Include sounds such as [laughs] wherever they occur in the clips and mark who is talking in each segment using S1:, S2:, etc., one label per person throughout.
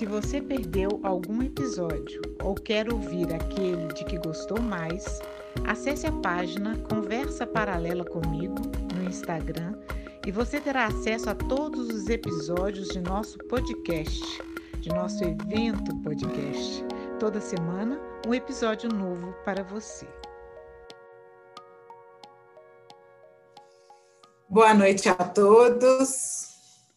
S1: Se você perdeu algum episódio ou quer ouvir aquele de que gostou mais, acesse a página Conversa Paralela comigo no Instagram e você terá acesso a todos os episódios de nosso podcast, de nosso evento podcast. Toda semana, um episódio novo para você. Boa noite a todos.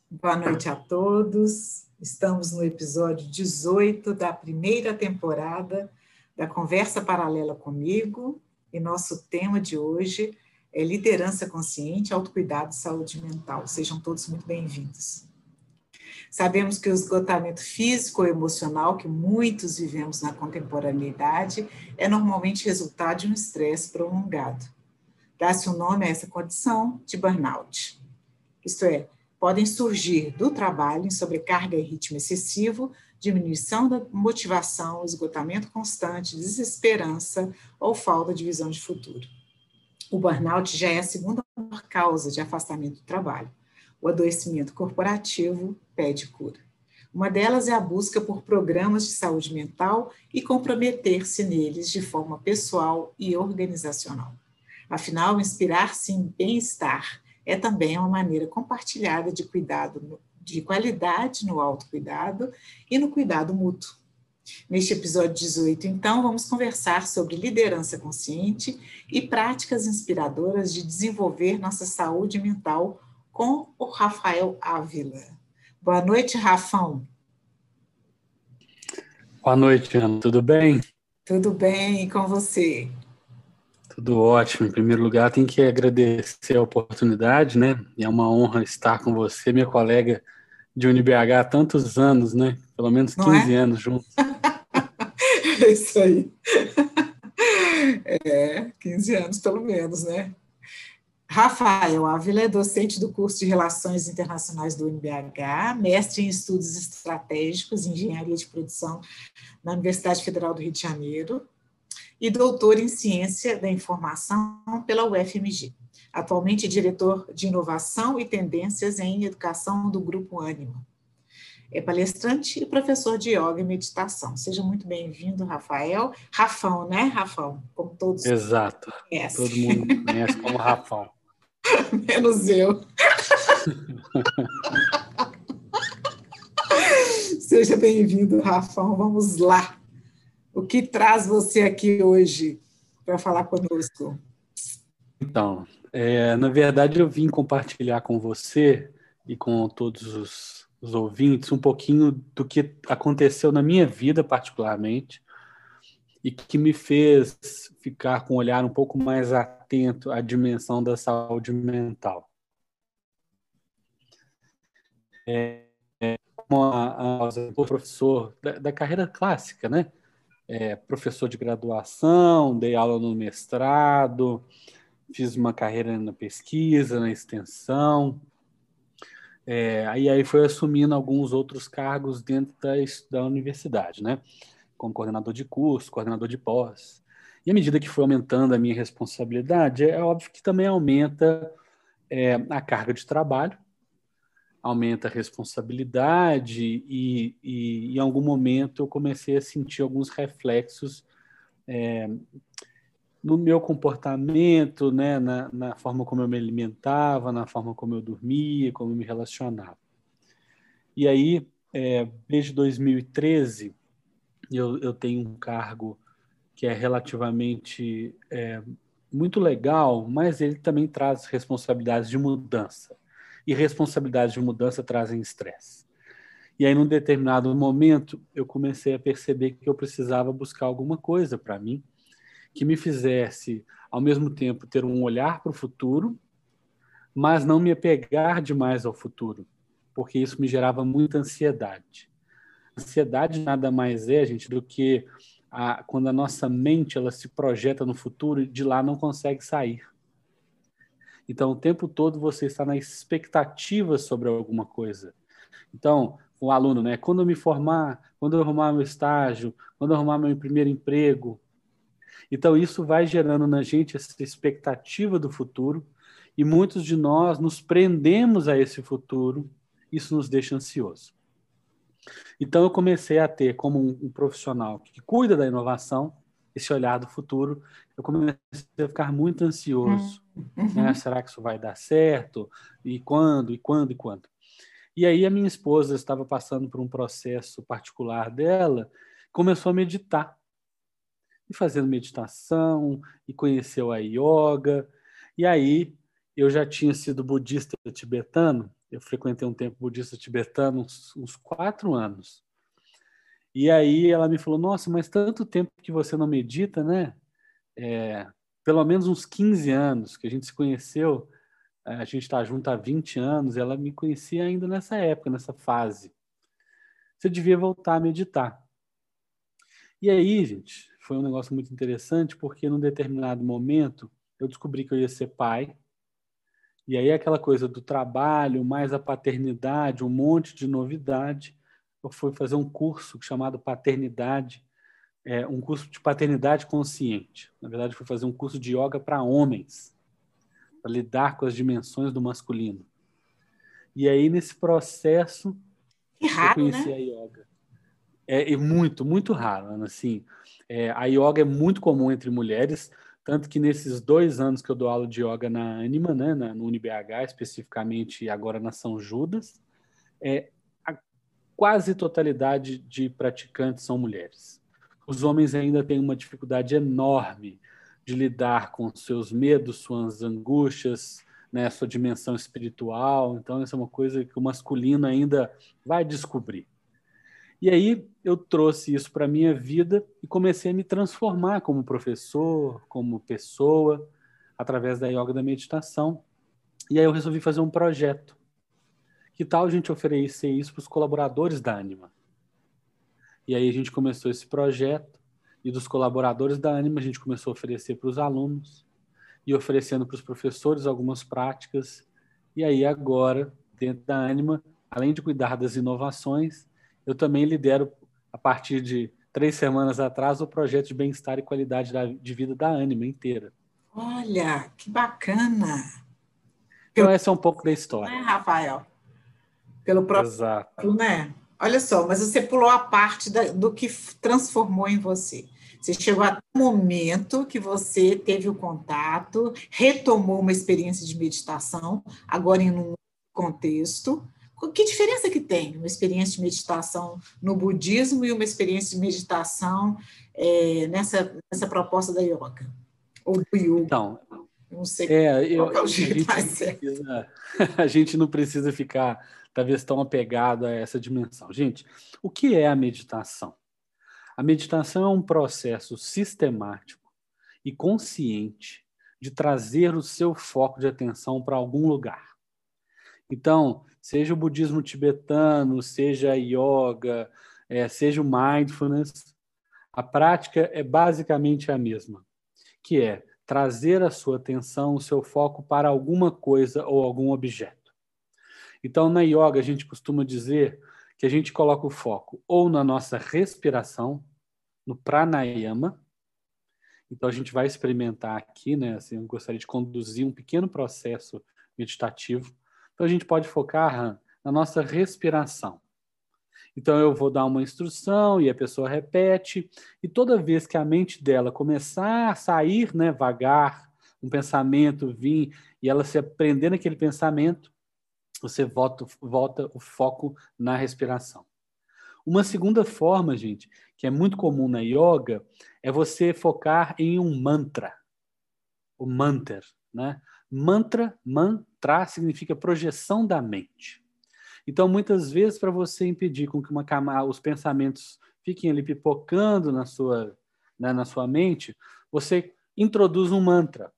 S1: Boa noite a todos. Estamos no episódio 18 da primeira temporada da Conversa Paralela comigo, e nosso tema de hoje é liderança consciente, autocuidado e saúde mental. Sejam todos muito bem-vindos. Sabemos que o esgotamento físico ou emocional que muitos vivemos na contemporaneidade é normalmente resultado de um estresse prolongado. Dá-se o um nome a essa condição de burnout. Isto é, podem surgir do trabalho em sobrecarga e ritmo excessivo, diminuição da motivação, esgotamento constante, desesperança ou falta de visão de futuro. O burnout já é a segunda causa de afastamento do trabalho. O adoecimento corporativo pede cura. Uma delas é a busca por programas de saúde mental e comprometer-se neles de forma pessoal e organizacional. Afinal, inspirar-se em bem-estar é também uma maneira compartilhada de cuidado, de qualidade no autocuidado e no cuidado mútuo. Neste episódio 18, então, vamos conversar sobre liderança consciente e práticas inspiradoras de desenvolver nossa saúde mental com o Rafael Ávila. Boa noite, Rafão.
S2: Boa noite, Ana. Tudo bem?
S1: Tudo bem, e com você?
S2: Tudo ótimo. Em primeiro lugar, tenho que agradecer a oportunidade, né? É uma honra estar com você, minha colega de UniBH há tantos anos, né? Pelo menos 15 é? anos juntos.
S1: é [laughs] isso aí. É, 15 anos pelo menos, né? Rafael Ávila é docente do curso de Relações Internacionais do UNBH, mestre em Estudos Estratégicos e Engenharia de Produção na Universidade Federal do Rio de Janeiro, e doutor em Ciência da Informação pela UFMG. Atualmente diretor de Inovação e Tendências em Educação do Grupo Ânima. É palestrante e professor de yoga e meditação. Seja muito bem-vindo, Rafael. Rafão, né, Rafão?
S2: Como todos Exato. Conhecem. Todo mundo conhece como Rafão. [laughs]
S1: Menos eu. [laughs] Seja bem-vindo, Rafão. Vamos lá. O que traz você aqui hoje para falar conosco?
S2: Então, é, na verdade, eu vim compartilhar com você e com todos os, os ouvintes um pouquinho do que aconteceu na minha vida, particularmente, e que me fez ficar com um olhar um pouco mais atento à dimensão da saúde mental. É, é como a, o professor da, da, carreira clássica, né? É, professor de graduação, dei aula no mestrado, fiz uma carreira na pesquisa, na extensão. É, aí, aí foi assumindo alguns outros cargos dentro da, da universidade, né? Como coordenador de curso, coordenador de pós. E à medida que foi aumentando a minha responsabilidade, é óbvio que também aumenta é, a carga de trabalho, aumenta a responsabilidade e, e, em algum momento eu comecei a sentir alguns reflexos é, no meu comportamento, né, na, na, forma como eu me alimentava, na forma como eu dormia, como eu me relacionava. E aí, é, desde 2013, eu, eu tenho um cargo que é relativamente é, muito legal, mas ele também traz responsabilidades de mudança. E responsabilidades de mudança trazem estresse. E aí, num determinado momento, eu comecei a perceber que eu precisava buscar alguma coisa para mim que me fizesse, ao mesmo tempo, ter um olhar para o futuro, mas não me apegar demais ao futuro, porque isso me gerava muita ansiedade. Ansiedade nada mais é, gente, do que a, quando a nossa mente ela se projeta no futuro e de lá não consegue sair. Então, o tempo todo você está na expectativa sobre alguma coisa. Então, o aluno, né? Quando eu me formar, quando eu arrumar meu estágio, quando eu arrumar meu primeiro emprego. Então, isso vai gerando na gente essa expectativa do futuro e muitos de nós nos prendemos a esse futuro. Isso nos deixa ansioso. Então, eu comecei a ter, como um, um profissional que cuida da inovação, esse olhar do futuro, eu comecei a ficar muito ansioso. Uhum. Né? Será que isso vai dar certo? E quando? E quando? E quando? E aí a minha esposa estava passando por um processo particular dela, começou a meditar. E fazendo meditação, e conheceu a yoga. E aí eu já tinha sido budista tibetano, eu frequentei um tempo budista tibetano uns, uns quatro anos. E aí ela me falou: Nossa, mas tanto tempo que você não medita, né? É, pelo menos uns 15 anos que a gente se conheceu, a gente está junto há 20 anos, ela me conhecia ainda nessa época, nessa fase. Você devia voltar a meditar. E aí, gente, foi um negócio muito interessante, porque num determinado momento eu descobri que eu ia ser pai e aí aquela coisa do trabalho, mais a paternidade, um monte de novidade. Eu fui fazer um curso chamado Paternidade, é, um curso de paternidade consciente. Na verdade, fui fazer um curso de yoga para homens, para lidar com as dimensões do masculino. E aí, nesse processo,
S1: que raro,
S2: eu conheci
S1: né?
S2: a yoga. É, é muito, muito raro. Assim, é, a yoga é muito comum entre mulheres, tanto que nesses dois anos que eu dou aula de yoga na Anima, né, na, no UniBH, especificamente agora na São Judas, é, quase totalidade de praticantes são mulheres. Os homens ainda têm uma dificuldade enorme de lidar com seus medos, suas angústias, né, sua dimensão espiritual. Então, isso é uma coisa que o masculino ainda vai descobrir. E aí eu trouxe isso para a minha vida e comecei a me transformar como professor, como pessoa, através da yoga da meditação. E aí eu resolvi fazer um projeto. Que tal a gente oferecer isso para os colaboradores da Anima? E aí a gente começou esse projeto e dos colaboradores da Anima a gente começou a oferecer para os alunos e oferecendo para os professores algumas práticas. E aí agora, dentro da Anima, além de cuidar das inovações, eu também lidero, a partir de três semanas atrás, o projeto de bem-estar e qualidade de vida da Anima inteira.
S1: Olha, que bacana!
S2: Então, essa é um pouco da história.
S1: Né, Rafael? Pelo próprio.
S2: Exato.
S1: Né? Olha só, mas você pulou a parte da, do que transformou em você. Você chegou até o momento que você teve o contato, retomou uma experiência de meditação, agora em um contexto, que diferença que tem uma experiência de meditação no budismo e uma experiência de meditação é, nessa, nessa proposta da yoga? Ou do yoga?
S2: Então,
S1: não sei
S2: é, eu, é a, gente precisa, [laughs] a gente não precisa ficar, talvez, tão apegado a essa dimensão. Gente, o que é a meditação? A meditação é um processo sistemático e consciente de trazer o seu foco de atenção para algum lugar. Então, seja o budismo tibetano, seja a yoga, é, seja o mindfulness, a prática é basicamente a mesma, que é trazer a sua atenção, o seu foco para alguma coisa ou algum objeto. Então, na yoga, a gente costuma dizer que a gente coloca o foco ou na nossa respiração, no pranayama. Então, a gente vai experimentar aqui, né? Assim, eu gostaria de conduzir um pequeno processo meditativo então a gente pode focar na nossa respiração. Então eu vou dar uma instrução e a pessoa repete, e toda vez que a mente dela começar a sair, né, vagar, um pensamento vir e ela se aprender naquele pensamento, você volta, volta o foco na respiração. Uma segunda forma, gente, que é muito comum na yoga, é você focar em um mantra. O mantra, né? Mantra, mantra significa projeção da mente. Então, muitas vezes, para você impedir com que uma os pensamentos fiquem ali pipocando na sua, né, na sua mente, você introduz um mantra,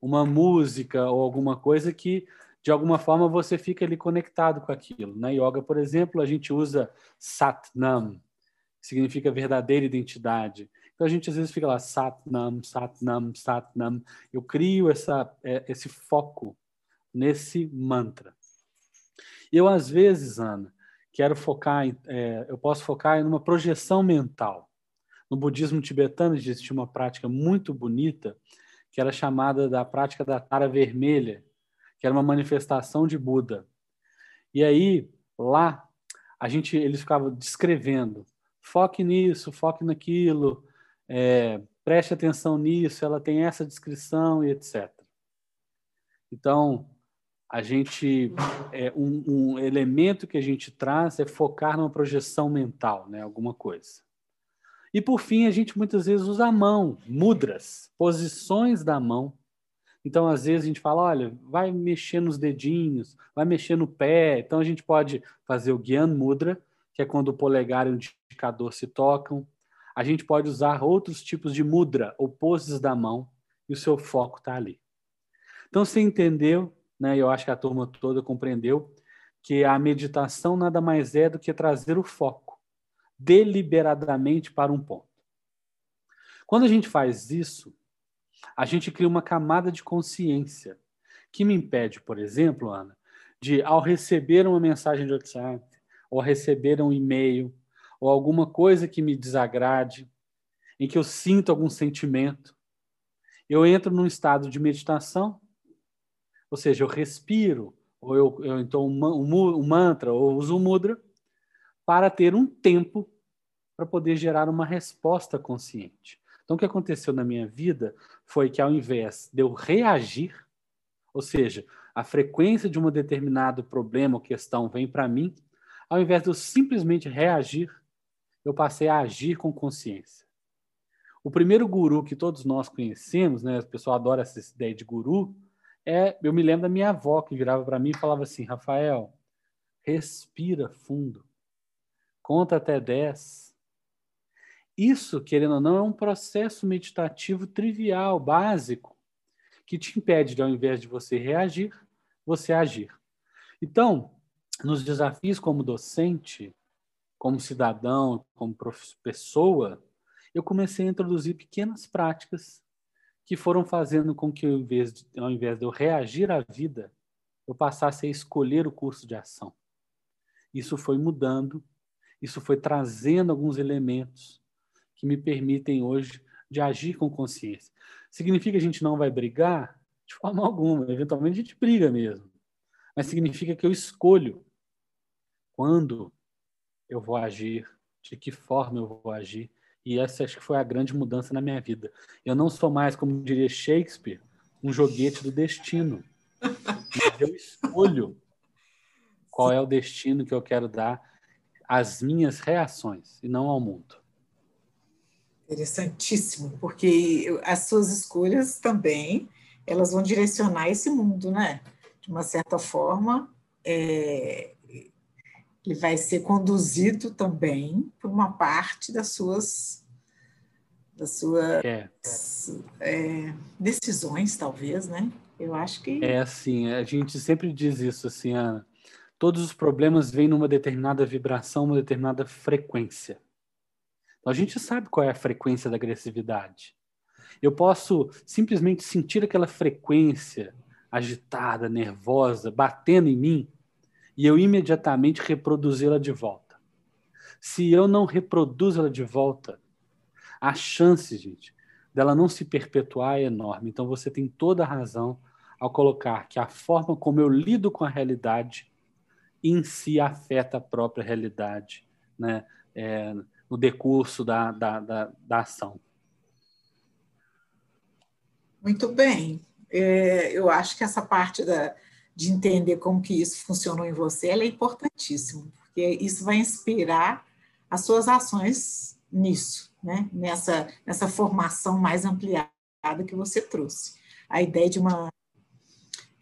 S2: uma música ou alguma coisa que, de alguma forma, você fica ali conectado com aquilo. Na yoga, por exemplo, a gente usa Satnam, que significa verdadeira identidade. Então a gente às vezes fica lá, Satnam, Satnam, Satnam. Eu crio essa, é, esse foco nesse mantra. Eu, às vezes, Ana, quero focar, em, é, eu posso focar em uma projeção mental. No budismo tibetano existe uma prática muito bonita que era chamada da prática da tara vermelha, que era uma manifestação de Buda. E aí, lá, a gente, eles ficavam descrevendo, foque nisso, foque naquilo, é, preste atenção nisso, ela tem essa descrição e etc. Então, a gente é, um, um, elemento que a gente traz é focar numa projeção mental, né, alguma coisa. E por fim, a gente muitas vezes usa a mão, mudras, posições da mão. Então, às vezes a gente fala, olha, vai mexer nos dedinhos, vai mexer no pé. Então a gente pode fazer o Gyan Mudra, que é quando o polegar e o indicador se tocam. A gente pode usar outros tipos de mudra ou poses da mão e o seu foco está ali. Então, você entendeu né? Eu acho que a turma toda compreendeu que a meditação nada mais é do que trazer o foco deliberadamente para um ponto. Quando a gente faz isso, a gente cria uma camada de consciência que me impede, por exemplo, Ana, de ao receber uma mensagem de WhatsApp, ou receber um e-mail, ou alguma coisa que me desagrade, em que eu sinto algum sentimento, eu entro num estado de meditação ou seja, eu respiro, ou eu, eu então um, um, mantra, ou uso um mudra, para ter um tempo para poder gerar uma resposta consciente. Então, o que aconteceu na minha vida foi que, ao invés de eu reagir, ou seja, a frequência de um determinado problema ou questão vem para mim, ao invés de eu simplesmente reagir, eu passei a agir com consciência. O primeiro guru que todos nós conhecemos, né, o pessoal adora essa ideia de guru, é, eu me lembro da minha avó que virava para mim e falava assim: Rafael, respira fundo, conta até 10. Isso, querendo ou não, é um processo meditativo trivial, básico, que te impede de, ao invés de você reagir, você agir. Então, nos desafios como docente, como cidadão, como pessoa, eu comecei a introduzir pequenas práticas que foram fazendo com que, ao invés, de, ao invés de eu reagir à vida, eu passasse a escolher o curso de ação. Isso foi mudando, isso foi trazendo alguns elementos que me permitem hoje de agir com consciência. Significa que a gente não vai brigar? De forma alguma. Eventualmente a gente briga mesmo. Mas significa que eu escolho quando eu vou agir, de que forma eu vou agir, e essa acho que foi a grande mudança na minha vida. Eu não sou mais, como diria Shakespeare, um joguete do destino. Mas eu escolho qual é o destino que eu quero dar às minhas reações e não ao mundo.
S1: Interessantíssimo, porque as suas escolhas também elas vão direcionar esse mundo, né? De uma certa forma, é, ele vai ser conduzido também por uma parte das suas das suas é. É, decisões, talvez, né? Eu acho que
S2: é assim. A gente sempre diz isso, assim, Ana. Todos os problemas vêm numa determinada vibração, uma determinada frequência. Então, a gente sabe qual é a frequência da agressividade. Eu posso simplesmente sentir aquela frequência agitada, nervosa, batendo em mim, e eu imediatamente reproduzi-la de volta. Se eu não reproduzo ela de volta, a chance, gente, dela não se perpetuar é enorme. Então você tem toda a razão ao colocar que a forma como eu lido com a realidade em si afeta a própria realidade, né? É, no decurso da, da, da, da ação.
S1: Muito bem. É, eu acho que essa parte da, de entender como que isso funcionou em você, é importantíssimo, porque isso vai inspirar as suas ações nisso, né? nessa, nessa formação mais ampliada que você trouxe. A ideia de uma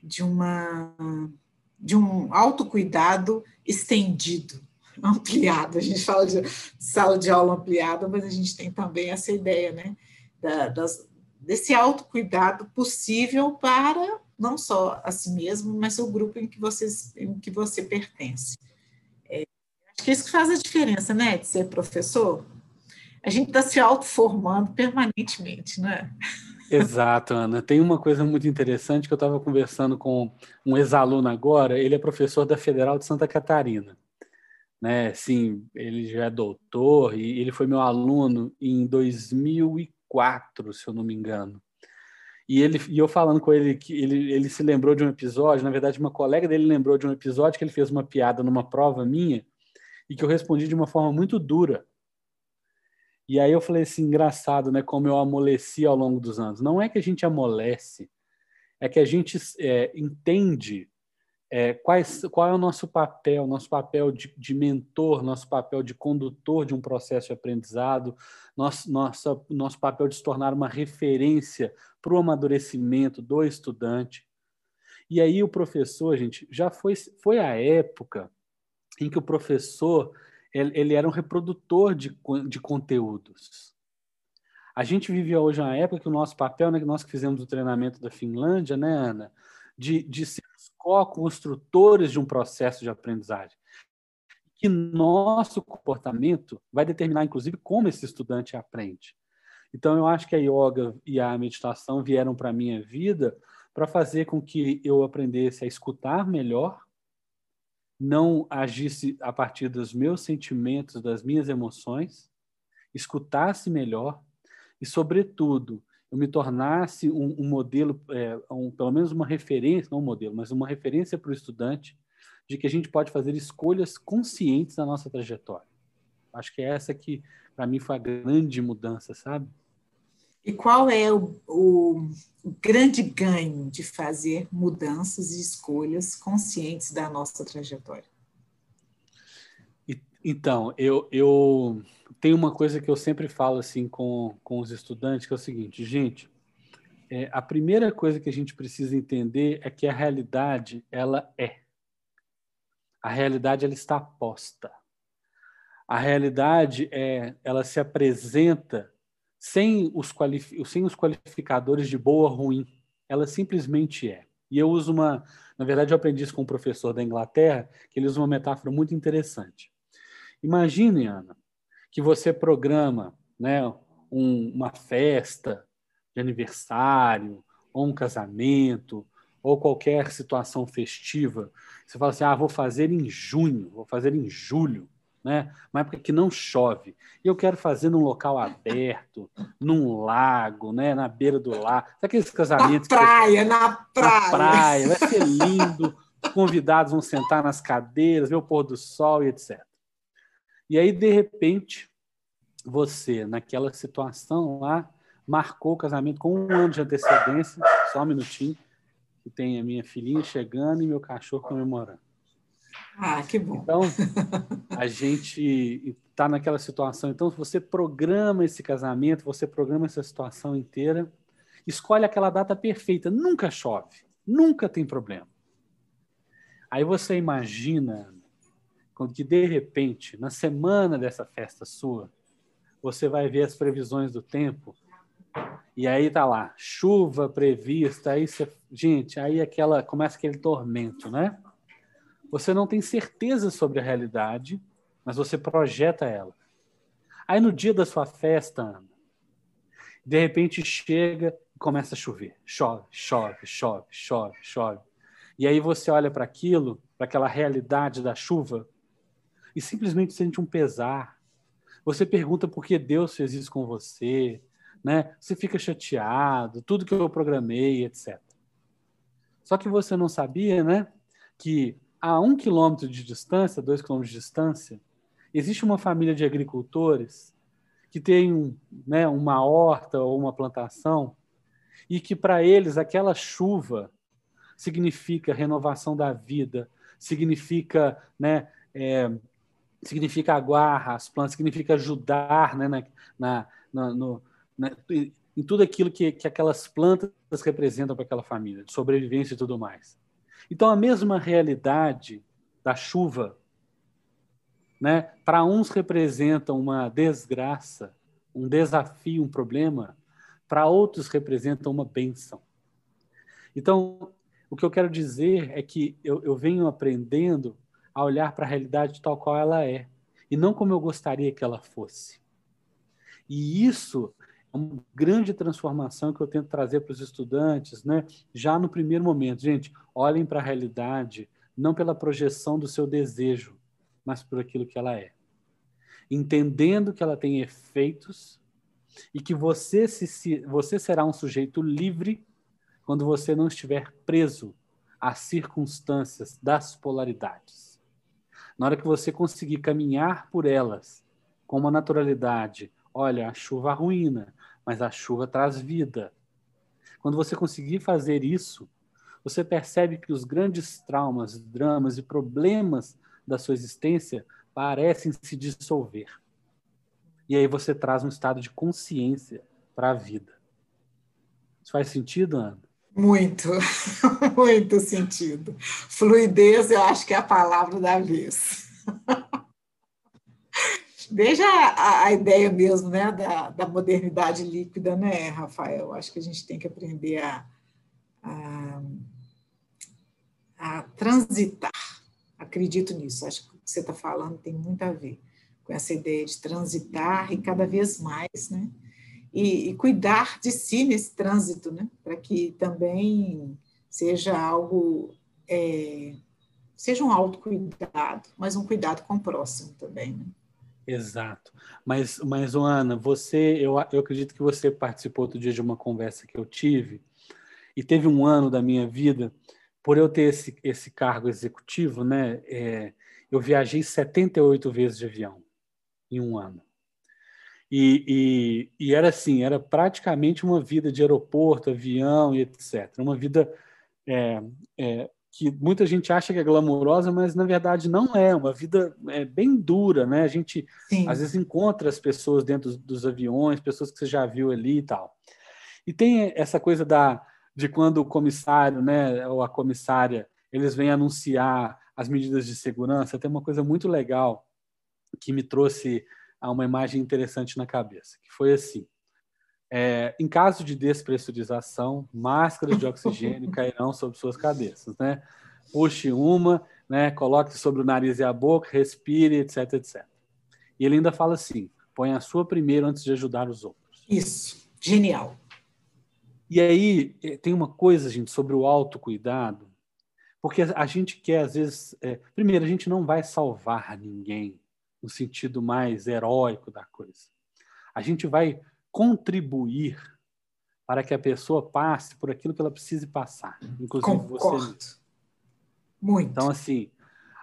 S1: de uma de um autocuidado estendido, ampliado. A gente fala de sala de aula ampliada, mas a gente tem também essa ideia, né? Da, das, desse autocuidado possível para não só a si mesmo, mas o grupo em que, em que você pertence. É, acho que isso que faz a diferença, né, de ser professor. A gente está se autoformando permanentemente, né?
S2: Exato, Ana. Tem uma coisa muito interessante que eu estava conversando com um ex-aluno agora, ele é professor da Federal de Santa Catarina. Né? Sim, ele já é doutor e ele foi meu aluno em 2004, se eu não me engano. E, ele, e eu falando com ele que ele, ele se lembrou de um episódio, na verdade, uma colega dele lembrou de um episódio que ele fez uma piada numa prova minha e que eu respondi de uma forma muito dura. E aí eu falei assim, engraçado, né? Como eu amoleci ao longo dos anos. Não é que a gente amolece, é que a gente é, entende é, quais, qual é o nosso papel, nosso papel de, de, mentor, nosso papel de condutor de um processo de aprendizado, nosso, nossa, nosso papel de se tornar uma referência para o amadurecimento do estudante. E aí o professor, gente, já foi, foi a época em que o professor ele, ele era um reprodutor de, de conteúdos. A gente vive hoje uma época que o nosso papel, né, que nós que fizemos o treinamento da Finlândia, né, Ana, de, de sermos co-construtores de um processo de aprendizagem. Que nosso comportamento vai determinar, inclusive, como esse estudante aprende. Então, eu acho que a yoga e a meditação vieram para a minha vida para fazer com que eu aprendesse a escutar melhor, não agisse a partir dos meus sentimentos, das minhas emoções, escutasse melhor e, sobretudo, eu me tornasse um, um modelo, é, um, pelo menos uma referência, não um modelo, mas uma referência para o estudante de que a gente pode fazer escolhas conscientes na nossa trajetória. Acho que é essa que, para mim, foi a grande mudança, sabe?
S1: E qual é o, o, o, grande ganho de fazer mudanças e escolhas conscientes da nossa trajetória?
S2: Então, eu, eu tenho uma coisa que eu sempre falo assim com, com os estudantes, que é o seguinte, gente, é, a primeira coisa que a gente precisa entender é que a realidade, ela é. A realidade, ela está posta. A realidade, é, ela se apresenta sem os, sem os qualificadores de boa ou ruim. Ela simplesmente é. E eu uso uma. Na verdade, eu aprendi isso com um professor da Inglaterra, que ele usa uma metáfora muito interessante. Imagine, Ana, que você programa né, um, uma festa de aniversário, ou um casamento, ou qualquer situação festiva. Você fala assim: ah, vou fazer em junho, vou fazer em julho né? Uma época que não chove. E eu quero fazer num local aberto, num lago, né? Na beira do lago. Sabe aqueles casamentos?
S1: Na praia, você... na praia.
S2: Na praia, vai ser lindo. Convidados vão sentar nas cadeiras, ver o pôr do sol e etc. E aí, de repente, você, naquela situação lá, marcou o casamento com um ano de antecedência, só um minutinho, que tem a minha filhinha chegando e meu cachorro comemorando.
S1: Ah, que bom.
S2: Então, a gente está naquela situação. Então, você programa esse casamento, você programa essa situação inteira, escolhe aquela data perfeita. Nunca chove, nunca tem problema. Aí você imagina quando que de repente, na semana dessa festa sua, você vai ver as previsões do tempo e aí tá lá, chuva prevista, aí você, gente, aí aquela começa aquele tormento, né? Você não tem certeza sobre a realidade, mas você projeta ela. Aí no dia da sua festa, Ana, de repente chega e começa a chover. Chove, chove, chove, chove, chove. E aí você olha para aquilo, para aquela realidade da chuva, e simplesmente sente um pesar. Você pergunta por que Deus fez isso com você, né? Você fica chateado, tudo que eu programei, etc. Só que você não sabia, né? Que a um quilômetro de distância, dois quilômetros de distância, existe uma família de agricultores que tem né, uma horta ou uma plantação e que para eles aquela chuva significa renovação da vida, significa né, é, significa aguar as plantas, significa ajudar né, na, na, no, na, em tudo aquilo que, que aquelas plantas representam para aquela família, de sobrevivência e tudo mais. Então, a mesma realidade da chuva, né, para uns representa uma desgraça, um desafio, um problema, para outros representa uma benção. Então, o que eu quero dizer é que eu, eu venho aprendendo a olhar para a realidade tal qual ela é, e não como eu gostaria que ela fosse. E isso é uma grande transformação que eu tento trazer para os estudantes, né? já no primeiro momento. Gente, olhem para a realidade não pela projeção do seu desejo, mas por aquilo que ela é. Entendendo que ela tem efeitos e que você, se, você será um sujeito livre quando você não estiver preso às circunstâncias das polaridades. Na hora que você conseguir caminhar por elas com uma naturalidade, olha, a chuva arruína, mas a chuva traz vida. Quando você conseguir fazer isso, você percebe que os grandes traumas, dramas e problemas da sua existência parecem se dissolver. E aí você traz um estado de consciência para a vida. Isso faz sentido, Ana?
S1: Muito, [laughs] muito sentido. Fluidez, eu acho que é a palavra da vez. [laughs] Desde a, a, ideia mesmo né, da, da modernidade líquida, né, Rafael? Acho que a gente tem que aprender a, a, a transitar. Acredito nisso. Acho que o que você está falando tem muito a ver com essa ideia de transitar e cada vez mais, né? E, e cuidar de si nesse trânsito, né? Para que também seja algo, é, seja um autocuidado, mas um cuidado com o próximo também, né?
S2: Exato. Mas, mas Ana, você, eu, eu acredito que você participou outro dia de uma conversa que eu tive, e teve um ano da minha vida, por eu ter esse, esse cargo executivo, né, é, eu viajei 78 vezes de avião em um ano. E, e, e, era assim, era praticamente uma vida de aeroporto, avião e etc. Uma vida é, é, que muita gente acha que é glamourosa, mas na verdade não é, uma vida é, bem dura, né? A gente Sim. às vezes encontra as pessoas dentro dos aviões, pessoas que você já viu ali e tal. E tem essa coisa da de quando o comissário, né, ou a comissária, eles vêm anunciar as medidas de segurança, tem uma coisa muito legal que me trouxe a uma imagem interessante na cabeça, que foi assim: é, em caso de despressurização, máscaras de oxigênio [laughs] cairão sobre suas cabeças, né? Puxe uma, né? Coloque sobre o nariz e a boca, respire, etc, etc. E ele ainda fala assim: põe a sua primeiro antes de ajudar os outros.
S1: Isso, genial.
S2: E aí é, tem uma coisa, gente, sobre o autocuidado, porque a gente quer, às vezes, é, primeiro, a gente não vai salvar ninguém no sentido mais heróico da coisa. A gente vai contribuir para que a pessoa passe por aquilo que ela precise passar, inclusive Concordo. você.
S1: Muito.
S2: Então, assim,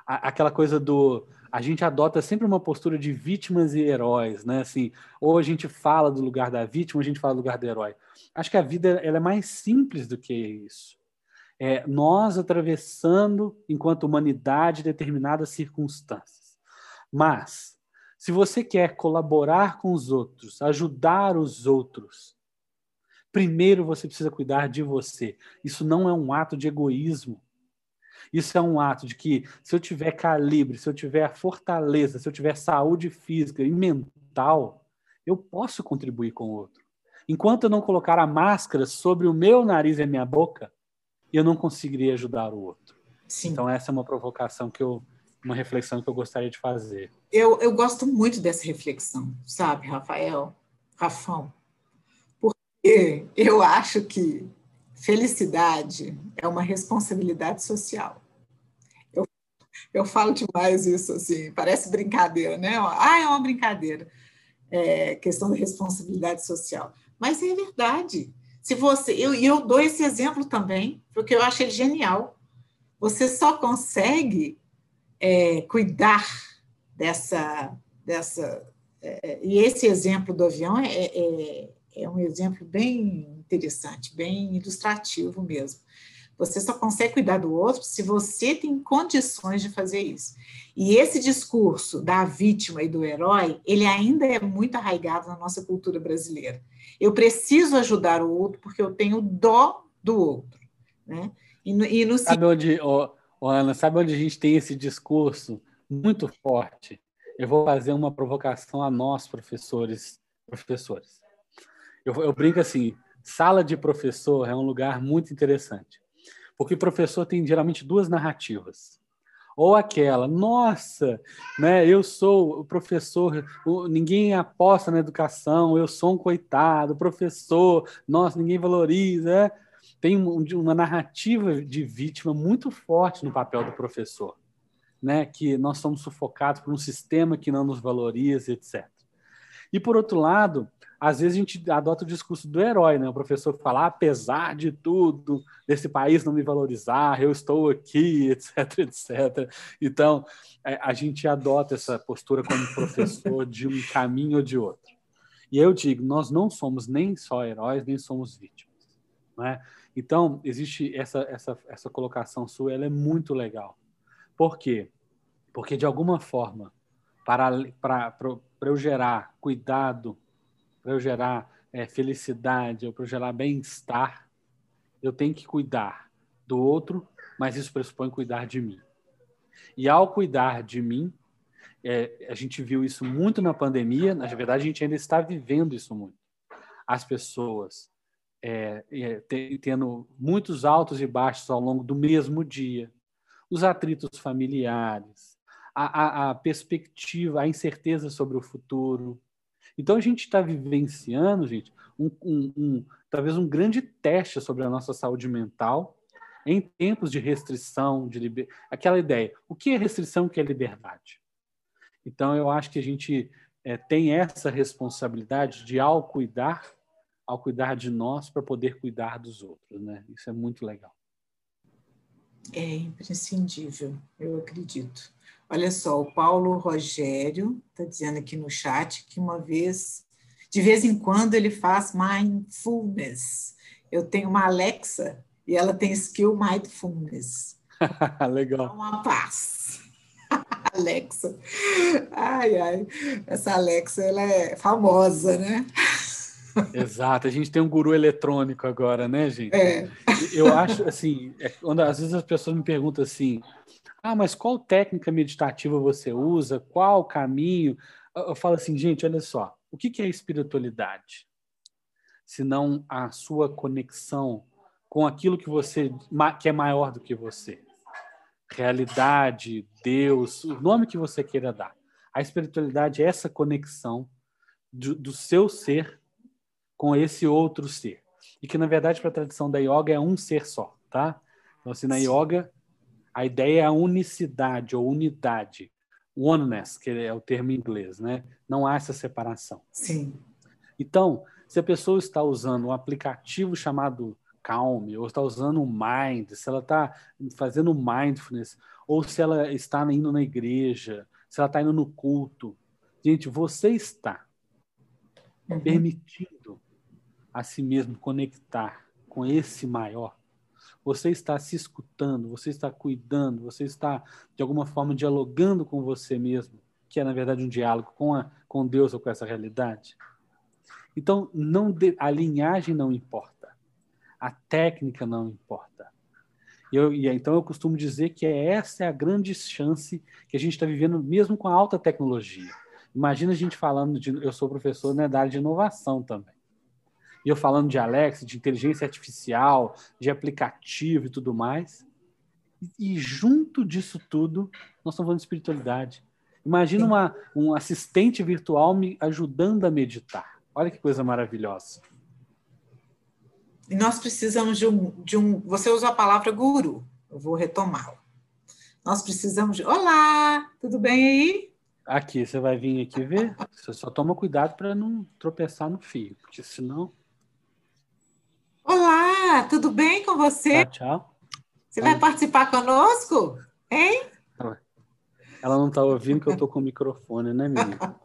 S2: a, aquela coisa do. A gente adota sempre uma postura de vítimas e heróis, né? Assim, ou a gente fala do lugar da vítima, ou a gente fala do lugar do herói. Acho que a vida ela é mais simples do que isso. É nós atravessando, enquanto humanidade, determinadas circunstâncias. Mas se você quer colaborar com os outros, ajudar os outros, primeiro você precisa cuidar de você. Isso não é um ato de egoísmo. Isso é um ato de que, se eu tiver calibre, se eu tiver fortaleza, se eu tiver saúde física e mental, eu posso contribuir com o outro. Enquanto eu não colocar a máscara sobre o meu nariz e a minha boca, eu não conseguiria ajudar o outro. Sim. Então, essa é uma provocação que eu, uma reflexão que eu gostaria de fazer.
S1: Eu, eu gosto muito dessa reflexão, sabe, Rafael, Rafão, porque eu acho que felicidade é uma responsabilidade social. Eu, eu falo demais isso, assim, parece brincadeira, né? Ah, é uma brincadeira. É, questão da responsabilidade social. Mas é verdade. Se você, eu, eu dou esse exemplo também, porque eu acho ele genial. Você só consegue é, cuidar dessa. dessa é, e esse exemplo do avião é, é, é um exemplo bem interessante, bem ilustrativo mesmo. Você só consegue cuidar do outro se você tem condições de fazer isso. E esse discurso da vítima e do herói, ele ainda é muito arraigado na nossa cultura brasileira. Eu preciso ajudar o outro porque eu tenho dó do outro, né?
S2: E no, e no... Sabe onde, oh, Ana, sabe onde a gente tem esse discurso muito forte? Eu vou fazer uma provocação a nós, professores, professores. Eu, eu brinco assim, sala de professor é um lugar muito interessante, porque professor tem geralmente duas narrativas ou aquela, nossa, né, eu sou o professor, ninguém aposta na educação, eu sou um coitado, professor, nossa, ninguém valoriza. Tem uma narrativa de vítima muito forte no papel do professor, né, que nós somos sufocados por um sistema que não nos valoriza, etc. E por outro lado, às vezes a gente adota o discurso do herói, né? O professor fala, apesar de tudo, desse país não me valorizar, eu estou aqui, etc, etc. Então, é, a gente adota essa postura como professor de um caminho ou de outro. E eu digo, nós não somos nem só heróis, nem somos vítimas. Né? Então, existe essa, essa, essa colocação sua, ela é muito legal. Por quê? Porque, de alguma forma, para, para, para eu gerar cuidado para eu gerar é, felicidade, para eu gerar bem-estar, eu tenho que cuidar do outro, mas isso pressupõe cuidar de mim. E ao cuidar de mim, é, a gente viu isso muito na pandemia, na verdade, a gente ainda está vivendo isso muito. As pessoas é, é tendo muitos altos e baixos ao longo do mesmo dia, os atritos familiares, a, a, a perspectiva, a incerteza sobre o futuro, então a gente está vivenciando, gente, um, um, um, talvez um grande teste sobre a nossa saúde mental em tempos de restrição, de liber... aquela ideia. O que é restrição, o que é liberdade? Então eu acho que a gente é, tem essa responsabilidade de ao cuidar, ao cuidar de nós para poder cuidar dos outros, né? Isso é muito legal.
S1: É imprescindível, eu acredito. Olha só, o Paulo Rogério está dizendo aqui no chat que uma vez, de vez em quando, ele faz mindfulness. Eu tenho uma Alexa e ela tem skill mindfulness. [laughs]
S2: Legal.
S1: Uma paz. [laughs] Alexa. Ai, ai. Essa Alexa, ela é famosa, né?
S2: Exato, a gente tem um guru eletrônico agora, né, gente?
S1: É.
S2: Eu acho assim, é, quando às vezes as pessoas me perguntam assim, ah, mas qual técnica meditativa você usa? Qual caminho? Eu falo assim, gente, olha só. O que é espiritualidade? Senão a sua conexão com aquilo que você que é maior do que você. Realidade, Deus, o nome que você queira dar. A espiritualidade é essa conexão do, do seu ser com esse outro ser. E que, na verdade, para a tradição da yoga é um ser só, tá? Então, assim, na yoga, a ideia é a unicidade ou unidade. Oneness, que é o termo em inglês, né? Não há essa separação.
S1: Sim.
S2: Então, se a pessoa está usando um aplicativo chamado Calm, ou está usando o Mind, se ela está fazendo mindfulness, ou se ela está indo na igreja, se ela está indo no culto, gente, você está uhum. permitindo a si mesmo conectar com esse maior você está se escutando, você está cuidando, você está, de alguma forma, dialogando com você mesmo, que é, na verdade, um diálogo com, a, com Deus ou com essa realidade. Então, não de, a linhagem não importa, a técnica não importa. Eu, e então, eu costumo dizer que essa é a grande chance que a gente está vivendo, mesmo com a alta tecnologia. Imagina a gente falando de. Eu sou professor né, da área de inovação também e eu falando de Alexa, de inteligência artificial, de aplicativo e tudo mais. E, e junto disso tudo, nós estamos falando de espiritualidade. Imagina uma, um assistente virtual me ajudando a meditar. Olha que coisa maravilhosa.
S1: E nós precisamos de um, de um. Você usou a palavra guru, eu vou retomá-la. Nós precisamos de. Olá, tudo bem aí?
S2: Aqui, você vai vir aqui ver. Você só toma cuidado para não tropeçar no fio, porque senão.
S1: Olá, tudo bem com você?
S2: Tchau, tchau.
S1: Você vai participar conosco? Hein?
S2: Ela não está ouvindo que eu estou com o microfone, né, menina?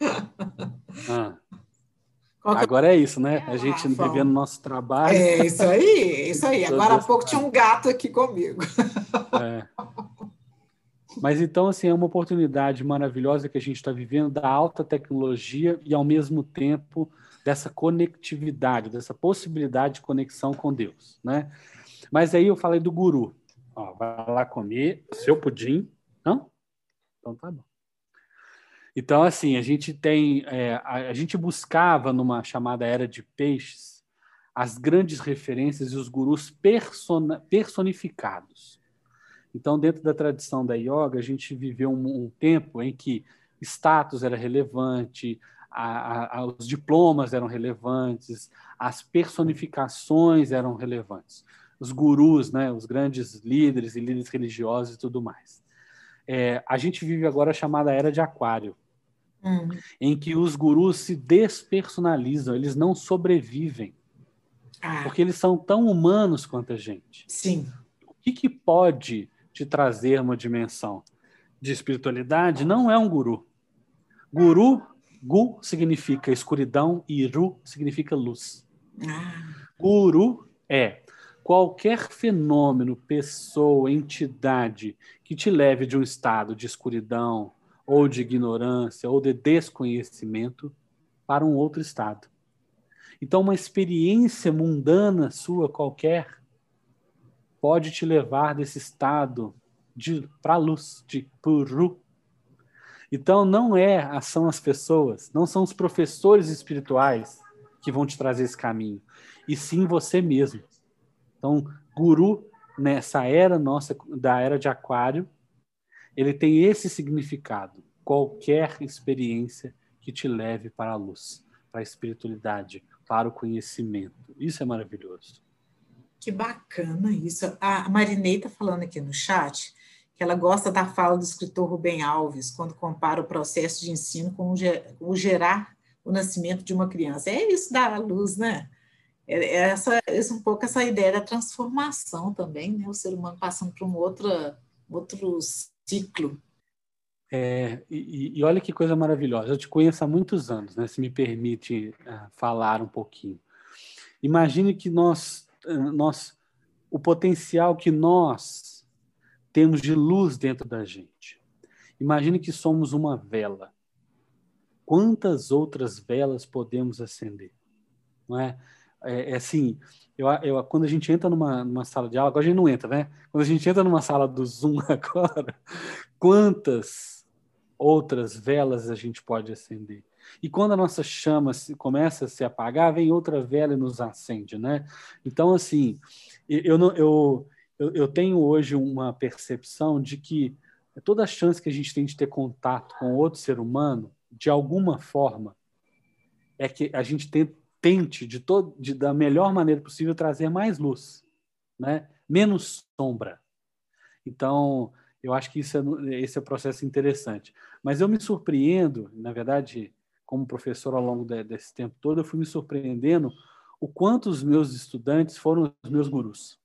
S2: [laughs]
S1: Ah.
S2: Agora é isso, né? A gente ah, vivendo nosso trabalho.
S1: É isso aí, isso aí. [laughs] Agora há pouco tinha um gato aqui comigo. É.
S2: Mas então, assim, é uma oportunidade maravilhosa que a gente está vivendo da alta tecnologia e, ao mesmo tempo, dessa conectividade, dessa possibilidade de conexão com Deus, né? Mas aí eu falei do guru. Ó, vai lá comer seu pudim. Não? Então tá bom. Então, assim, a gente tem, é, a, a, gente buscava numa chamada era de peixes as grandes referências e os gurus persona, personificados. Então, dentro da tradição da yoga, a gente viveu um, um tempo em que status era relevante, a, a, os diplomas eram relevantes, as personificações eram relevantes, os gurus, né, os grandes líderes e líderes religiosos e tudo mais. É, a gente vive agora a chamada era de Aquário, hum. em que os gurus se despersonalizam, eles não sobrevivem. Ah. Porque eles são tão humanos quanto a gente.
S1: Sim.
S2: O que, que pode te trazer uma dimensão de espiritualidade? Não é um guru. Guru, gu significa escuridão e ru significa luz. Ah. Guru é qualquer fenômeno, pessoa, entidade que te leve de um estado de escuridão, ou de ignorância, ou de desconhecimento, para um outro estado. Então, uma experiência mundana sua qualquer pode te levar desse estado de para a luz, de puru. Então, não é são as pessoas, não são os professores espirituais que vão te trazer esse caminho, e sim você mesmo. Então, guru nessa era nossa da era de Aquário ele tem esse significado. Qualquer experiência que te leve para a luz, para a espiritualidade, para o conhecimento. Isso é maravilhoso.
S1: Que bacana isso. A Marinei está falando aqui no chat que ela gosta da fala do escritor Rubem Alves, quando compara o processo de ensino com o gerar o nascimento de uma criança. É isso da luz, né? É, é essa, essa um pouco essa ideia da transformação também, né? O ser humano passando por um outra, outros ciclo.
S2: É, e, e, olha que coisa maravilhosa. Eu te conheço há muitos anos, né? Se me permite uh, falar um pouquinho. Imagine que nós, uh, nós, o potencial que nós temos de luz dentro da gente. Imagine que somos uma vela. Quantas outras velas podemos acender? Não é? É, é assim, eu, eu, quando a gente entra numa, numa sala de aula, agora a gente não entra, né? Quando a gente entra numa sala do Zoom [laughs] agora, quantas outras velas a gente pode acender? E quando a nossa chama se, começa a se apagar, vem outra vela e nos acende, né? Então, assim, eu, não, eu, eu, eu tenho hoje uma percepção de que toda a chance que a gente tem de ter contato com outro ser humano, de alguma forma, é que a gente tente de, todo, de da melhor maneira possível trazer mais luz, né? menos sombra. Então, eu acho que isso é, esse é um processo interessante. Mas eu me surpreendo, na verdade, como professor ao longo de, desse tempo todo, eu fui me surpreendendo o quanto os meus estudantes foram os meus gurus.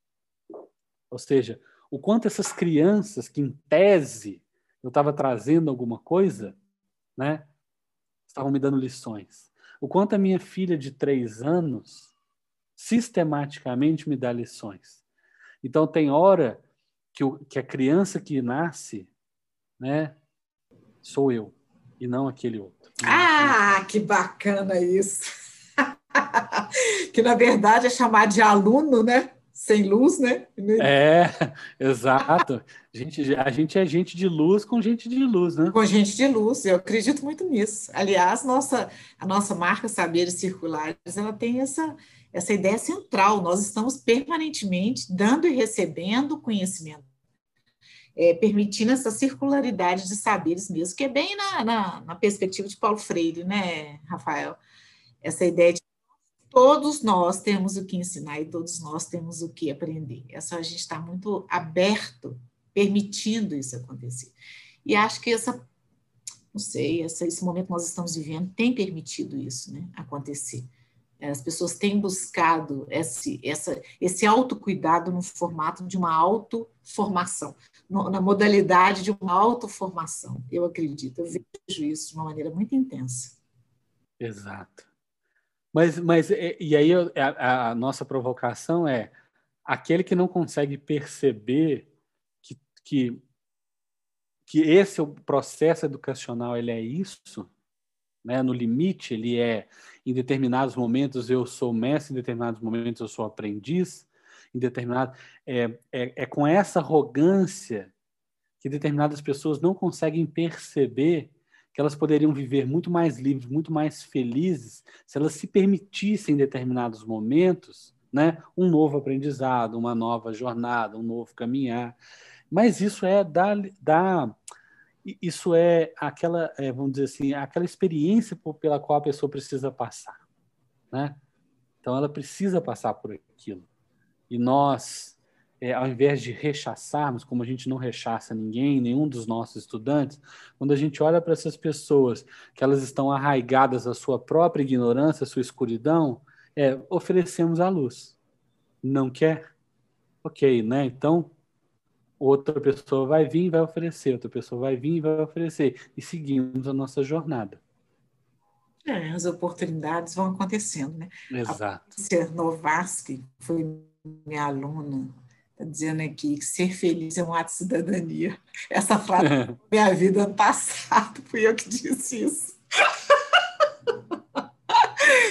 S2: Ou seja, o quanto essas crianças que, em tese, eu estava trazendo alguma coisa, né, estavam me dando lições o quanto a minha filha de três anos sistematicamente me dá lições. Então, tem hora que, o, que a criança que nasce, né, sou eu, e não aquele outro.
S1: Ah, que bacana isso! [laughs] que, na verdade, é chamar de aluno, né? Sem luz, né?
S2: É, [laughs] exato. A gente, a gente é gente de luz com gente de luz, né?
S1: Com gente de luz, eu acredito muito nisso. Aliás, nossa, a nossa marca Saberes Circulares, ela tem essa, essa ideia central. Nós estamos permanentemente dando e recebendo conhecimento, é, permitindo essa circularidade de saberes mesmo, que é bem na, na, na perspectiva de Paulo Freire, né, Rafael? Essa ideia de todos nós temos o que ensinar e todos nós temos o que aprender. É só a gente estar muito aberto, permitindo isso acontecer. E acho que essa, não sei, essa, esse momento que nós estamos vivendo tem permitido isso né, acontecer. As pessoas têm buscado esse, essa, esse autocuidado no formato de uma autoformação, na modalidade de uma autoformação, eu acredito. Eu vejo isso de uma maneira muito intensa.
S2: Exato. Mas, mas e aí a, a nossa provocação é aquele que não consegue perceber que, que, que esse processo educacional ele é isso, né? no limite ele é em determinados momentos eu sou mestre, em determinados momentos eu sou aprendiz, em determinado é, é, é com essa arrogância que determinadas pessoas não conseguem perceber que elas poderiam viver muito mais livres, muito mais felizes, se elas se permitissem em determinados momentos, né, um novo aprendizado, uma nova jornada, um novo caminhar. Mas isso é da, da isso é aquela, é, vamos dizer assim, aquela experiência pela qual a pessoa precisa passar, né? Então ela precisa passar por aquilo. E nós é, ao invés de rechaçarmos, como a gente não rechaça ninguém, nenhum dos nossos estudantes, quando a gente olha para essas pessoas que elas estão arraigadas à sua própria ignorância, à sua escuridão, é, oferecemos a luz. Não quer? Ok, né? Então, outra pessoa vai vir e vai oferecer, outra pessoa vai vir e vai oferecer, e seguimos a nossa jornada.
S1: É, as oportunidades vão acontecendo, né?
S2: Exato.
S1: A Novaski foi minha aluna Está dizendo aqui que ser feliz é um ato de cidadania. [laughs] Essa frase é. minha vida ano passado, fui eu que disse isso. [laughs]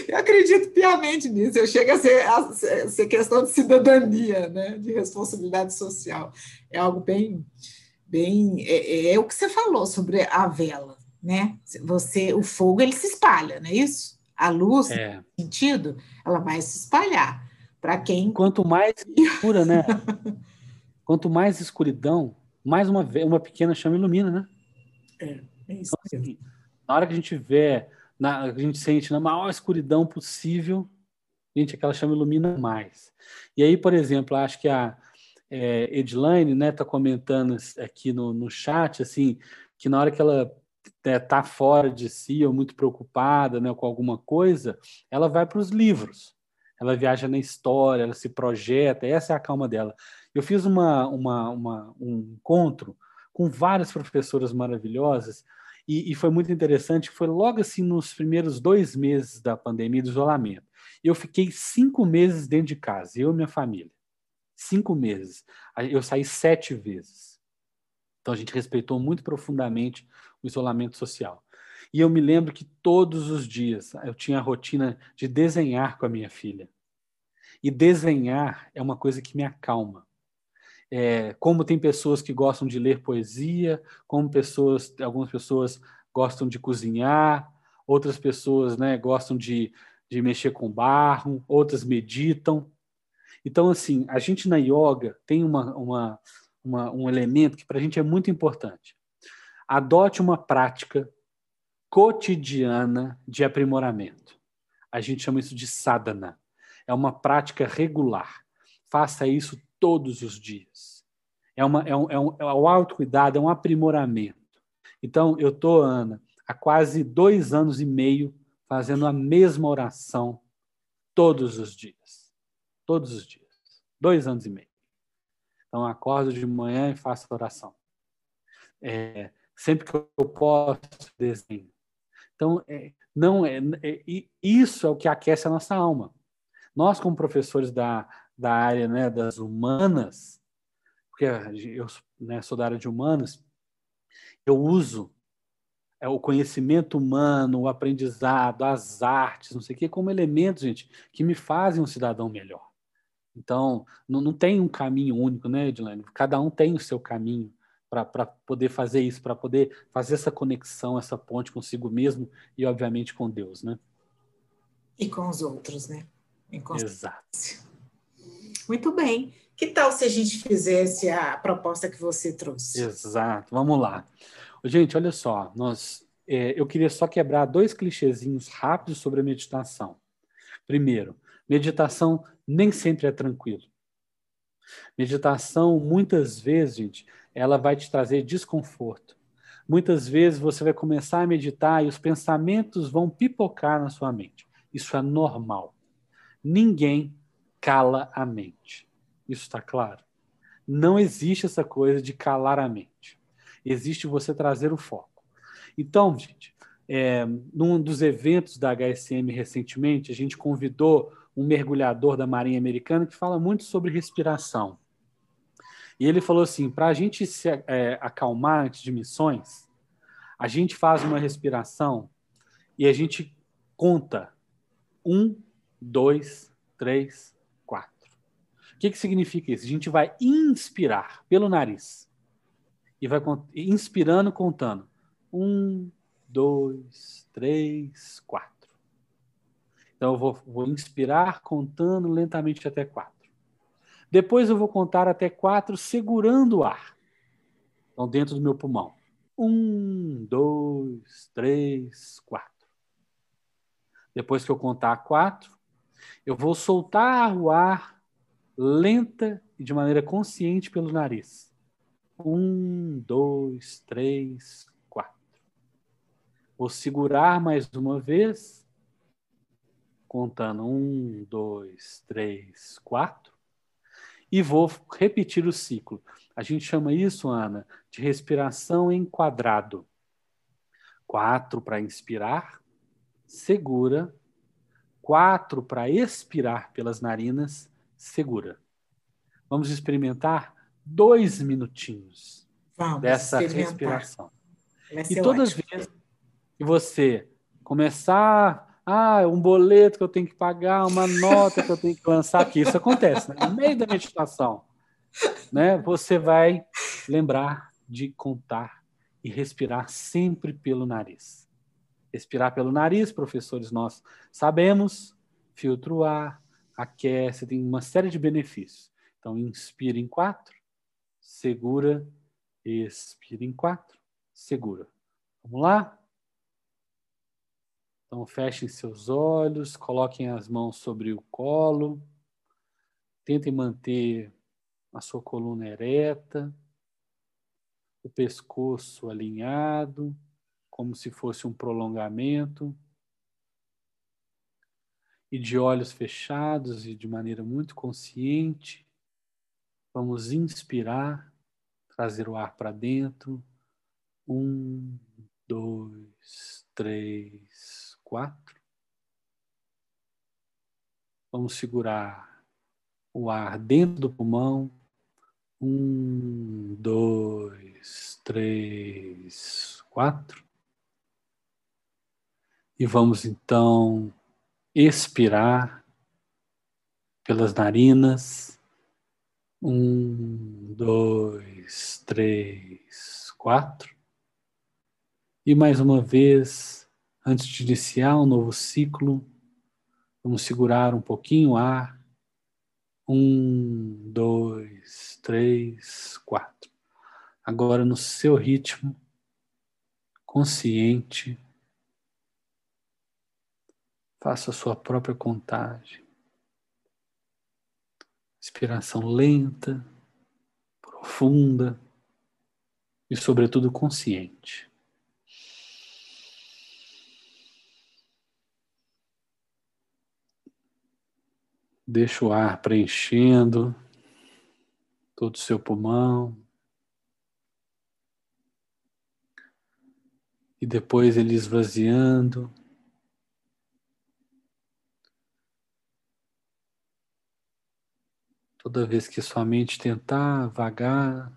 S1: Eu acredito piamente nisso. Eu chego a ser, a ser questão de cidadania, né? de responsabilidade social. É algo bem. bem é, é, é o que você falou sobre a vela. Né? Você, o fogo ele se espalha, não é isso? A luz, é. sentido, ela vai se espalhar. Para quem.
S2: Quanto mais [laughs] escura, né? [laughs] Quanto mais escuridão, mais uma, uma pequena chama ilumina, né?
S1: É, é isso. Então, assim,
S2: na hora que a gente vê, na, a gente sente na maior escuridão possível, gente, aquela chama ilumina mais. E aí, por exemplo, acho que a é, Edline, né, tá comentando aqui no, no chat, assim, que na hora que ela é, tá fora de si ou muito preocupada, né, com alguma coisa, ela vai para os livros ela viaja na história, ela se projeta, essa é a calma dela. Eu fiz uma, uma, uma um encontro com várias professoras maravilhosas e, e, foi muito interessante, foi logo assim nos primeiros dois meses da pandemia, do isolamento. Eu fiquei cinco meses dentro de casa, eu e minha família. Cinco meses. Eu saí sete vezes. Então a gente respeitou muito profundamente o isolamento social. E eu me lembro que todos os dias eu tinha a rotina de desenhar com a minha filha. E desenhar é uma coisa que me acalma. É, como tem pessoas que gostam de ler poesia, como pessoas, algumas pessoas gostam de cozinhar, outras pessoas né, gostam de, de mexer com barro, outras meditam. Então, assim, a gente na yoga tem uma, uma, uma um elemento que para a gente é muito importante. Adote uma prática cotidiana de aprimoramento. A gente chama isso de sadhana. É uma prática regular. Faça isso todos os dias. É, uma, é, um, é, um, é o autocuidado, é um aprimoramento. Então, eu estou, Ana, há quase dois anos e meio fazendo a mesma oração todos os dias. Todos os dias. Dois anos e meio. Então, acordo de manhã e faço oração. É, sempre que eu posso, desenho. Então, é, não é, é, isso é o que aquece a nossa alma. Nós, como professores da, da área né, das humanas, porque eu né, sou da área de humanas, eu uso é, o conhecimento humano, o aprendizado, as artes, não sei o quê, como elementos, gente, que me fazem um cidadão melhor. Então, não, não tem um caminho único, né, Edilene? Cada um tem o seu caminho para poder fazer isso, para poder fazer essa conexão, essa ponte consigo mesmo e, obviamente, com Deus, né?
S1: E com os outros, né?
S2: Exato.
S1: Muito bem. Que tal se a gente fizesse a proposta que você trouxe?
S2: Exato. Vamos lá. Gente, olha só, nós, é, eu queria só quebrar dois clichêzinhos rápidos sobre a meditação. Primeiro, meditação nem sempre é tranquilo. Meditação, muitas vezes, gente, ela vai te trazer desconforto. Muitas vezes você vai começar a meditar e os pensamentos vão pipocar na sua mente. Isso é normal. Ninguém cala a mente. Isso está claro? Não existe essa coisa de calar a mente. Existe você trazer o foco. Então, gente, É, num dos eventos da HSM recentemente, a gente convidou um mergulhador da Marinha Americana que fala muito sobre respiração. E ele falou assim: para a gente se é, acalmar antes de missões, a gente faz uma respiração e a gente conta um, dois, três, quatro. O que, que significa isso? A gente vai inspirar pelo nariz e vai inspirando, contando um, dois, três, quatro. Então eu vou, vou inspirar contando lentamente até quatro. Depois eu vou contar até quatro segurando o ar. Então dentro do meu pulmão. Um, dois, três, quatro. Depois que eu contar quatro, eu vou soltar o ar lenta e de maneira consciente pelo nariz. Um, dois, três, quatro. Vou segurar mais uma vez, contando um, dois, três, quatro, e vou repetir o ciclo. A gente chama isso, Ana, de respiração em quadrado. Quatro para inspirar, segura. Quatro para expirar pelas narinas, segura. Vamos experimentar dois minutinhos Vamos dessa respiração. E todas as vezes que você começar, ah, um boleto que eu tenho que pagar, uma nota que eu tenho que lançar, que isso acontece, né? no meio da meditação, né? Você vai lembrar de contar e respirar sempre pelo nariz. Respirar pelo nariz, professores nós sabemos, filtra o ar, aquece, tem uma série de benefícios. Então, inspira em quatro, segura, expira em quatro, segura. Vamos lá? Então, fechem seus olhos, coloquem as mãos sobre o colo, tentem manter a sua coluna ereta, o pescoço alinhado como se fosse um prolongamento. E de olhos fechados e de maneira muito consciente, vamos inspirar, trazer o ar para dentro. Um, dois, três, quatro. Vamos segurar o ar dentro do pulmão. Um, dois, três, quatro. E vamos então expirar pelas narinas. Um, dois, três, quatro. E mais uma vez, antes de iniciar um novo ciclo, vamos segurar um pouquinho o ar. Um, dois, três, quatro. Agora no seu ritmo, consciente Faça a sua própria contagem. Inspiração lenta, profunda e, sobretudo, consciente. Deixa o ar preenchendo todo o seu pulmão. E depois ele esvaziando Toda vez que sua mente tentar vagar,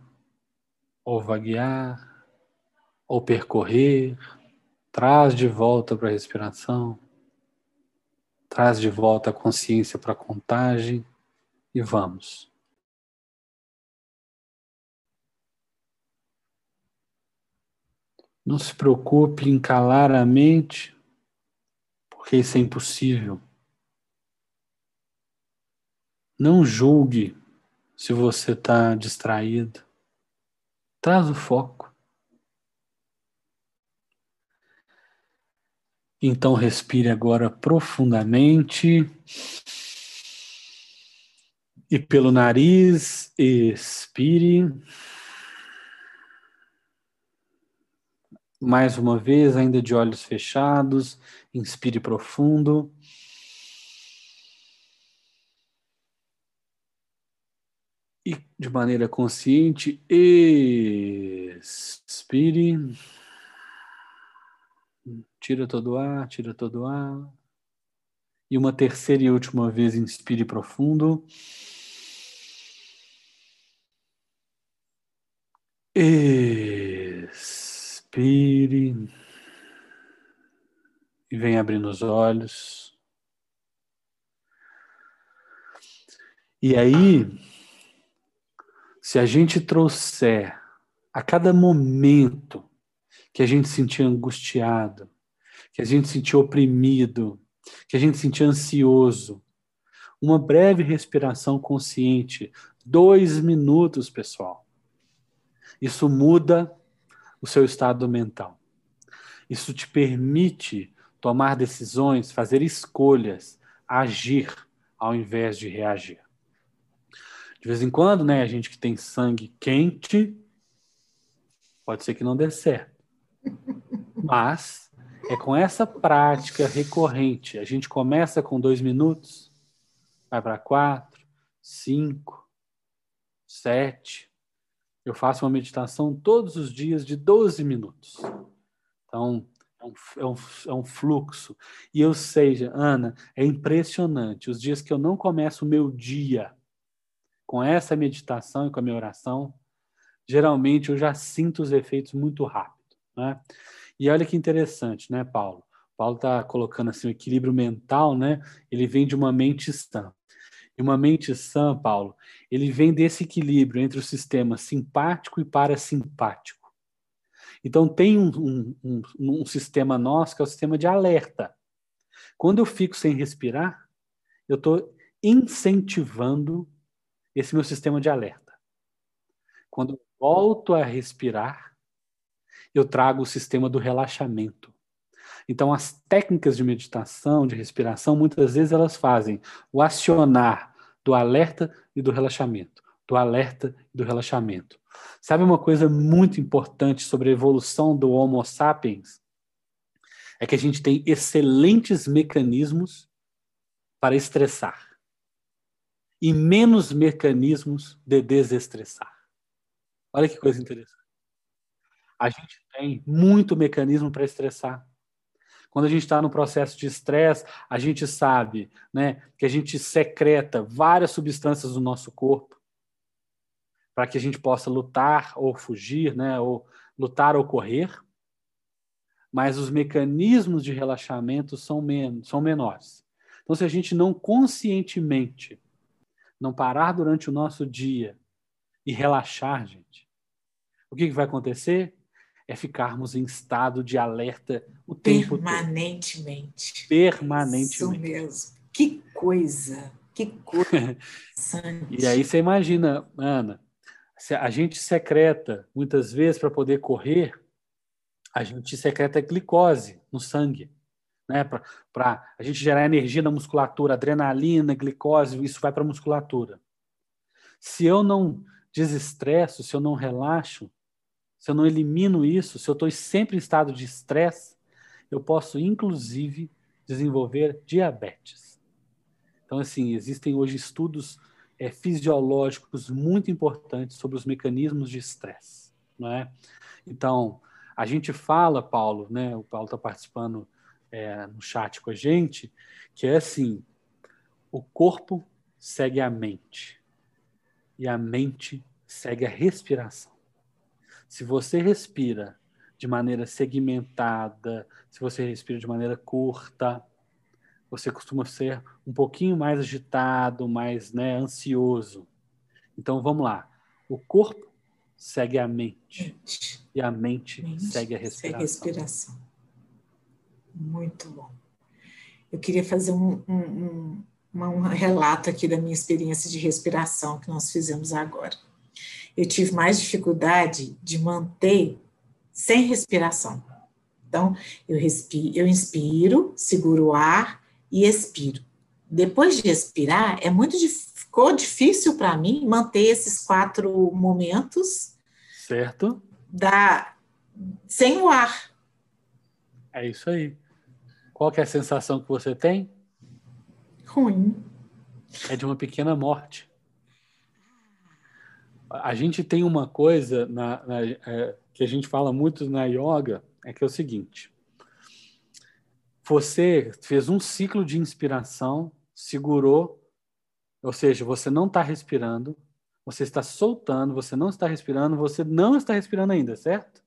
S2: ou vaguear, ou percorrer, traz de volta para a respiração, traz de volta a consciência para a contagem e vamos. Não se preocupe em calar a mente, porque isso é impossível. Não julgue se você está distraído. Traz o foco. Então respire agora profundamente. E pelo nariz, expire. Mais uma vez, ainda de olhos fechados, inspire profundo. e de maneira consciente, expire. Tira todo o ar, tira todo o ar. E uma terceira e última vez, inspire profundo. Expire. E vem abrindo os olhos. E aí, se a gente trouxer a cada momento que a gente sentia angustiado, que a gente sentia oprimido, que a gente sentia ansioso, uma breve respiração consciente, dois minutos, pessoal. Isso muda o seu estado mental. Isso te permite tomar decisões, fazer escolhas, agir ao invés de reagir. De vez em quando, né, a gente que tem sangue quente, pode ser que não dê certo. [laughs] Mas é com essa prática recorrente. A gente começa com dois minutos, vai para quatro, cinco, sete. Eu faço uma meditação todos os dias de 12 minutos. Então, é um, é um, é um fluxo. E eu sei, Ana, é impressionante. Os dias que eu não começo o meu dia com essa meditação e com a minha oração, geralmente eu já sinto os efeitos muito rápido. Né? E olha que interessante, né, Paulo? Paulo está colocando assim o equilíbrio mental, né? Ele vem de uma mente sã. E uma mente sã, Paulo, ele vem desse equilíbrio entre o sistema simpático e parasimpático. Então tem um, um, um, um sistema nosso que é o sistema de alerta. Quando eu fico sem respirar, eu estou incentivando esse meu sistema de alerta. Quando eu volto a respirar, eu trago o sistema do relaxamento. Então, as técnicas de meditação, de respiração, muitas vezes elas fazem o acionar do alerta e do relaxamento, do alerta e do relaxamento. Sabe uma coisa muito importante sobre a evolução do Homo sapiens? É que a gente tem excelentes mecanismos para estressar e menos mecanismos de desestressar. Olha que coisa interessante a gente tem muito mecanismo para estressar. Quando a gente está no processo de estresse, a gente sabe né, que a gente secreta várias substâncias do nosso corpo para que a gente possa lutar ou fugir, né, ou lutar ou correr. Mas os mecanismos de relaxamento são, men são menores. Então, se a gente não conscientemente não parar durante o nosso dia e relaxar, gente, o que, que vai acontecer? É ficarmos em estado de alerta o tempo
S1: Permanentemente.
S2: todo. Permanentemente.
S1: Isso mesmo. Que coisa, que coisa. [laughs]
S2: e aí você imagina, Ana, a gente secreta, muitas vezes, para poder correr, a gente secreta glicose no sangue. Né, para a gente gerar energia na musculatura, adrenalina, glicose, isso vai para a musculatura. Se eu não desestresso, se eu não relaxo, se eu não elimino isso, se eu estou sempre em estado de estresse, eu posso, inclusive, desenvolver diabetes. Então, assim, existem hoje estudos é, fisiológicos muito importantes sobre os mecanismos de estresse, não é? Então, a gente fala, Paulo, né? O Paulo está participando é, no chat com a gente, que é assim: o corpo segue a mente e a mente segue a respiração. Se você respira de maneira segmentada, se você respira de maneira curta, você costuma ser um pouquinho mais agitado, mais né, ansioso. Então vamos lá. O corpo segue a mente, mente. e a mente, mente, segue a respiração. Segue a respiração.
S1: Muito bom. Eu queria fazer um, um, um, um relato aqui da minha experiência de respiração que nós fizemos agora eu tive mais dificuldade de manter sem respiração. Então, eu, respiro, eu inspiro, seguro o ar e expiro. Depois de expirar, é muito ficou difícil para mim manter esses quatro momentos.
S2: Certo.
S1: Da, sem o ar.
S2: É isso aí. Qual é a sensação que você tem?
S1: Ruim.
S2: É de uma pequena morte a gente tem uma coisa na, na, é, que a gente fala muito na yoga, é que é o seguinte: você fez um ciclo de inspiração, segurou, ou seja, você não está respirando, você está soltando, você não está respirando, você não está respirando ainda, certo?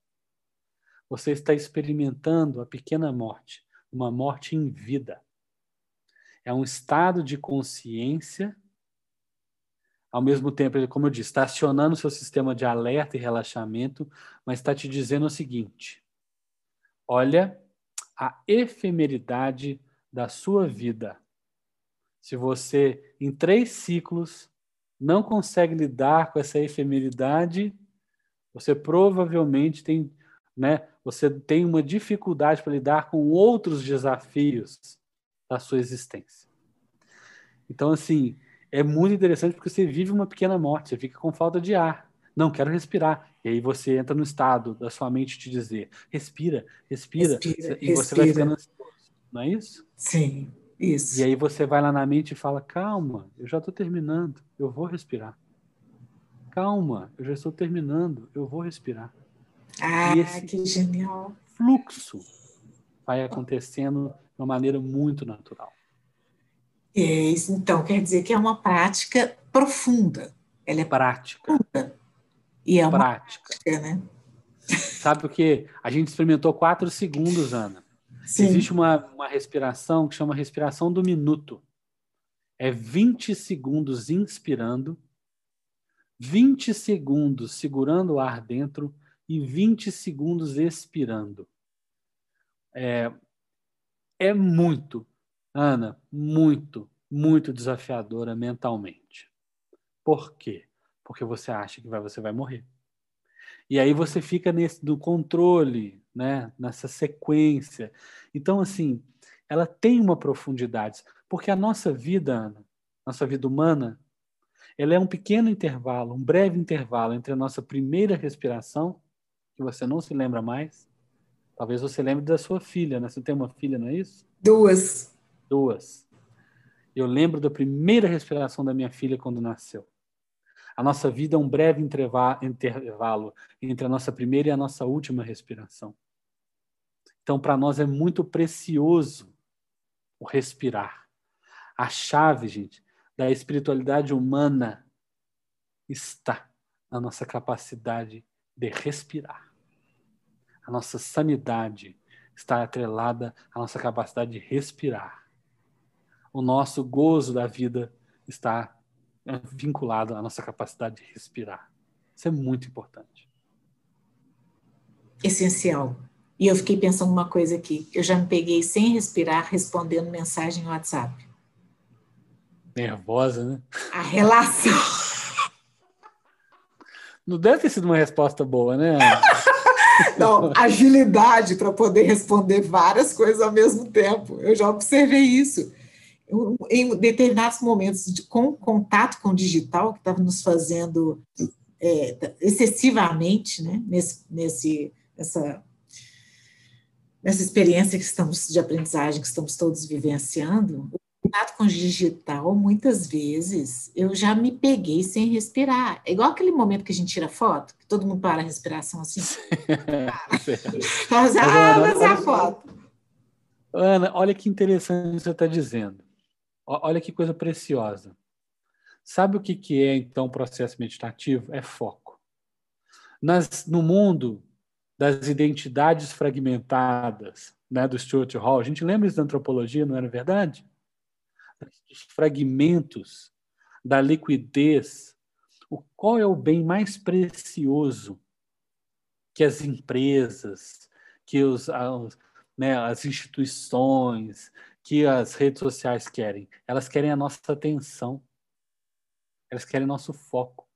S2: Você está experimentando a pequena morte, uma morte em vida. É um estado de consciência, ao mesmo tempo, como eu disse, está acionando seu sistema de alerta e relaxamento, mas está te dizendo o seguinte: olha a efemeridade da sua vida. Se você, em três ciclos, não consegue lidar com essa efemeridade, você provavelmente tem, né, você tem uma dificuldade para lidar com outros desafios da sua existência. Então, assim, é muito interessante porque você vive uma pequena morte, você fica com falta de ar. Não, quero respirar. E aí você entra no estado da sua mente te dizer, respira, respira, respira e você vai ficando ansioso. Não é isso?
S1: Sim. Isso.
S2: E aí você vai lá na mente e fala: calma, eu já estou terminando, eu vou respirar. Calma, eu já estou terminando, eu vou respirar.
S1: Ah, que genial.
S2: Fluxo vai acontecendo de uma maneira muito natural.
S1: É, então, quer dizer que é uma prática profunda. Ela é
S2: prática.
S1: Profunda. E é uma prática, prática né?
S2: Sabe o que? A gente experimentou quatro segundos, Ana. Sim. Existe uma, uma respiração que chama respiração do minuto. É 20 segundos inspirando, 20 segundos segurando o ar dentro e 20 segundos expirando. É, é muito, Ana, muito, muito desafiadora mentalmente. Por quê? Porque você acha que vai, você vai morrer. E aí você fica nesse do controle, né? Nessa sequência. Então, assim, ela tem uma profundidade, porque a nossa vida, Ana, nossa vida humana, ela é um pequeno intervalo, um breve intervalo entre a nossa primeira respiração, que você não se lembra mais. Talvez você lembre da sua filha, né? Você tem uma filha, não é isso?
S1: Duas.
S2: Duas. Eu lembro da primeira respiração da minha filha quando nasceu. A nossa vida é um breve intervalo entre a nossa primeira e a nossa última respiração. Então, para nós é muito precioso o respirar. A chave, gente, da espiritualidade humana está na nossa capacidade de respirar. A nossa sanidade está atrelada à nossa capacidade de respirar. O nosso gozo da vida está vinculado à nossa capacidade de respirar. Isso é muito importante.
S1: Essencial. E eu fiquei pensando uma coisa aqui. Eu já me peguei sem respirar respondendo mensagem no WhatsApp.
S2: Nervosa, né?
S1: A relação.
S2: Não deve ter sido uma resposta boa, né? [laughs]
S1: Não, agilidade para poder responder várias coisas ao mesmo tempo. Eu já observei isso em determinados momentos de, com contato com o digital, que estava nos fazendo é, excessivamente, né, nesse, nesse, nessa, nessa experiência que estamos de aprendizagem que estamos todos vivenciando, o contato com o digital, muitas vezes, eu já me peguei sem respirar. É igual aquele momento que a gente tira foto, que todo mundo para a respiração assim. [laughs] Para. ah, mas é a foto.
S2: Ana, olha que interessante você está dizendo. Olha que coisa preciosa. Sabe o que, que é, então, processo meditativo? É foco. Nas, no mundo das identidades fragmentadas né, do Stuart Hall, a gente lembra isso da antropologia, não era verdade? Dos fragmentos, da liquidez. O, qual é o bem mais precioso que as empresas, que os, as, né, as instituições, que as redes sociais querem? Elas querem a nossa atenção. Elas querem nosso foco.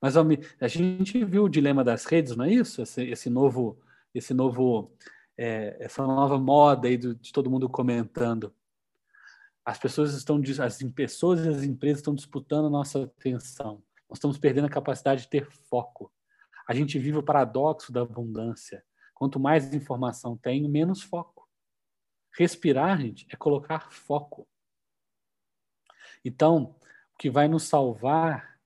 S2: Mas a gente viu o dilema das redes, não é isso? Esse, esse novo, esse novo, é, essa nova moda aí do, de todo mundo comentando. As pessoas estão, as pessoas e as empresas estão disputando a nossa atenção. Nós estamos perdendo a capacidade de ter foco. A gente vive o paradoxo da abundância. Quanto mais informação tenho, menos foco. Respirar, gente, é colocar foco. Então, o que vai nos salvar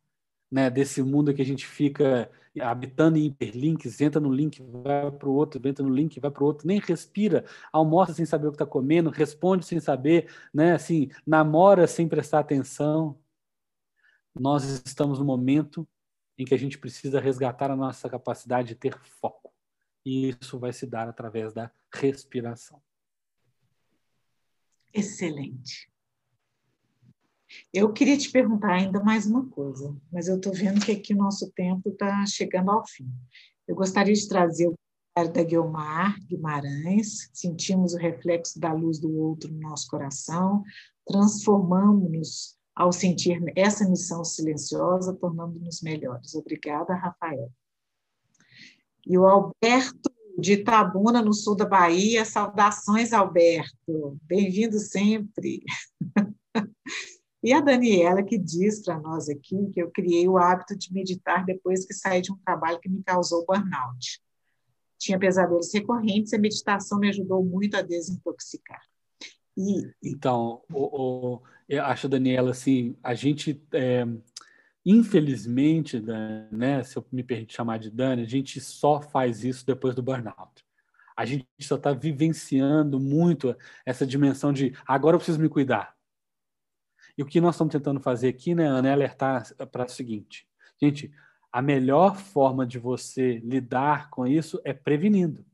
S2: né, desse mundo que a gente fica habitando em hiperlinks, entra no link, vai para o outro, entra no link, vai para o outro, nem respira, almoça sem saber o que está comendo, responde sem saber, né? assim, namora sem prestar atenção. Nós estamos no momento em que a gente precisa resgatar a nossa capacidade de ter foco. E isso vai se dar através da respiração.
S1: Excelente. Eu queria te perguntar ainda mais uma coisa, mas eu estou vendo que aqui o nosso tempo está chegando ao fim. Eu gostaria de trazer o comentário da Guilmar Guimarães. Sentimos o reflexo da luz do outro no nosso coração, transformamos-nos ao sentir essa missão silenciosa, tornando-nos melhores. Obrigada, Rafael. E o Alberto de Itabuna, no sul da Bahia. Saudações, Alberto. Bem-vindo sempre. [laughs] E a Daniela que diz para nós aqui que eu criei o hábito de meditar depois que saí de um trabalho que me causou burnout. Tinha pesadelos recorrentes e a meditação me ajudou muito a desintoxicar.
S2: E, então, o, o, eu acho, Daniela, assim, a gente, é, infelizmente, né, se eu me permite chamar de Dani, a gente só faz isso depois do burnout. A gente só está vivenciando muito essa dimensão de agora eu preciso me cuidar e o que nós estamos tentando fazer aqui, né, Ana, é alertar para o seguinte: gente, a melhor forma de você lidar com isso é prevenindo.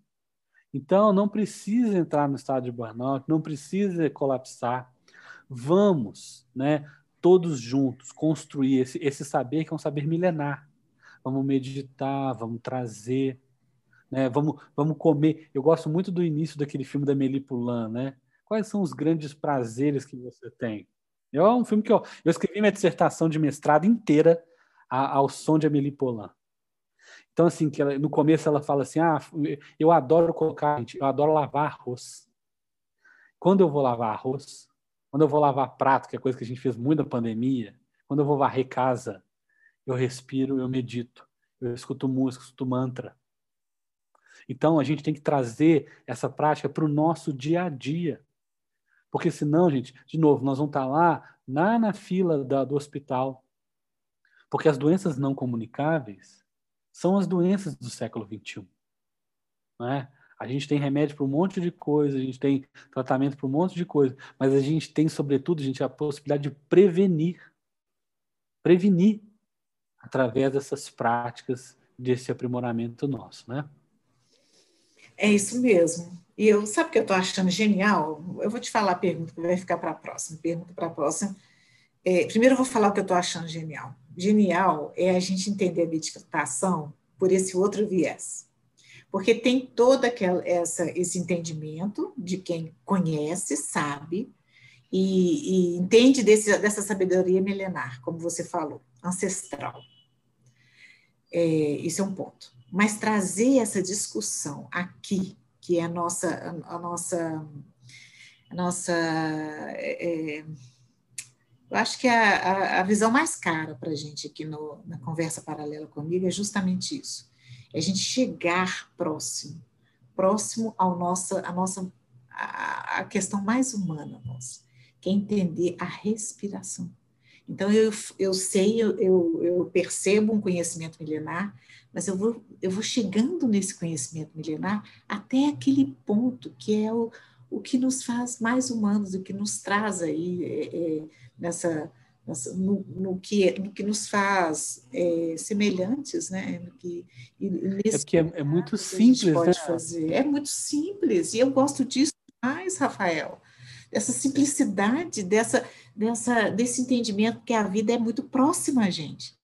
S2: Então, não precisa entrar no estado de burnout, não precisa colapsar. Vamos, né, todos juntos, construir esse, esse saber que é um saber milenar. Vamos meditar, vamos trazer, né, vamos, vamos comer. Eu gosto muito do início daquele filme da Meli Poulain, né? Quais são os grandes prazeres que você tem? É um filme que eu, eu escrevi minha dissertação de mestrado inteira ao som de Amélie Poulain. Então, assim, que ela, no começo ela fala assim: ah, eu adoro colocar, eu adoro lavar arroz. Quando eu vou lavar arroz, quando eu vou lavar prato, que é coisa que a gente fez muito na pandemia, quando eu vou varrer casa, eu respiro, eu medito, eu escuto música, escuto mantra. Então, a gente tem que trazer essa prática para o nosso dia a dia. Porque senão, gente, de novo, nós vamos estar lá, lá na fila da, do hospital. Porque as doenças não comunicáveis são as doenças do século XXI. Não é? A gente tem remédio para um monte de coisa, a gente tem tratamento para um monte de coisa, mas a gente tem, sobretudo, a, gente, a possibilidade de prevenir. Prevenir através dessas práticas, desse aprimoramento nosso, né?
S1: É isso mesmo. E eu, sabe o que eu estou achando genial? Eu vou te falar a pergunta que vai ficar para a próxima. Pergunta para a próxima. É, primeiro eu vou falar o que eu estou achando genial. Genial é a gente entender a meditação por esse outro viés. Porque tem todo aquela, essa, esse entendimento de quem conhece, sabe, e, e entende desse, dessa sabedoria milenar, como você falou, ancestral. É, isso é um ponto mas trazer essa discussão aqui, que é a nossa, a, nossa, a nossa, é, é, eu acho que a, a, a visão mais cara para a gente aqui no, na conversa paralela comigo é justamente isso, é a gente chegar próximo, próximo ao nossa, a nossa, a, a questão mais humana nossa, que é entender a respiração. Então, eu, eu sei, eu, eu percebo um conhecimento milenar, mas eu vou, eu vou chegando nesse conhecimento milenar até aquele ponto que é o, o que nos faz mais humanos, o que nos traz aí é, é, nessa no, no, que, no que nos faz é, semelhantes, né? No que,
S2: é porque é, é muito simples,
S1: pode
S2: né?
S1: fazer. É muito simples, e eu gosto disso mais, Rafael dessa simplicidade, dessa, dessa, desse entendimento que a vida é muito próxima a gente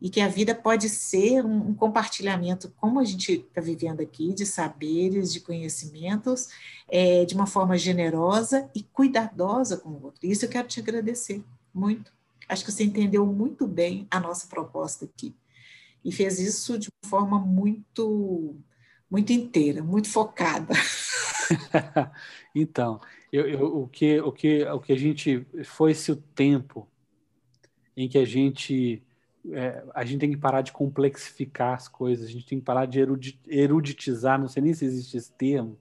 S1: e que a vida pode ser um, um compartilhamento, como a gente está vivendo aqui, de saberes, de conhecimentos, é, de uma forma generosa e cuidadosa com o outro. Isso eu quero te agradecer muito. Acho que você entendeu muito bem a nossa proposta aqui e fez isso de uma forma muito, muito inteira, muito focada. [laughs]
S2: então, eu, eu, o, que, o, que, o que a gente foi-se o tempo em que a gente é, a gente tem que parar de complexificar as coisas, a gente tem que parar de eruditizar, não sei nem se existe esse termo.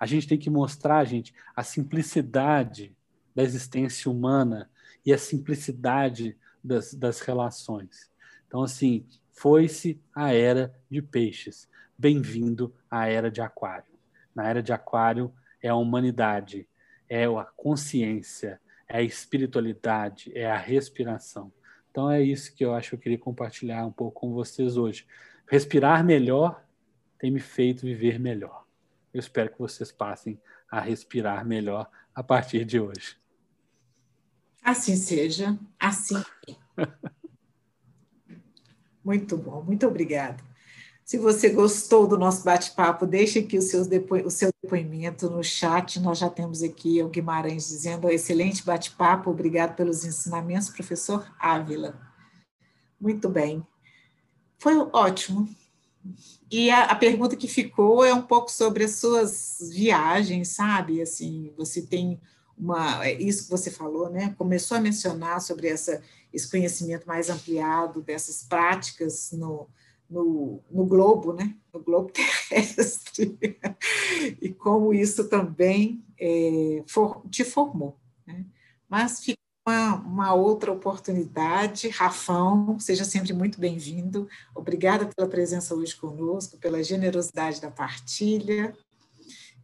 S2: A gente tem que mostrar, gente, a simplicidade da existência humana e a simplicidade das, das relações. Então, assim, Foi-se a era de peixes. Bem-vindo à era de aquário. Na era de aquário é a humanidade, é a consciência, é a espiritualidade, é a respiração. Então é isso que eu acho que eu queria compartilhar um pouco com vocês hoje. Respirar melhor tem me feito viver melhor. Eu espero que vocês passem a respirar melhor a partir de hoje.
S1: Assim seja, assim. [laughs] muito bom, muito obrigada. Se você gostou do nosso bate-papo, deixe aqui o seu, depo o seu depoimento no chat. Nós já temos aqui o Guimarães dizendo: excelente bate-papo, obrigado pelos ensinamentos, professor Ávila. Muito bem. Foi ótimo. E a, a, pergunta que ficou é um pouco sobre as suas viagens, sabe? Assim, você tem uma. É isso que você falou, né? Começou a mencionar sobre essa, esse conhecimento mais ampliado dessas práticas no no, no globo, né? no globo [laughs] terrestre, e como isso também é, for, te formou. Né? Mas fica uma, uma, outra oportunidade. Rafão, seja sempre muito bem-vindo. Obrigada pela presença hoje conosco, pela generosidade da partilha,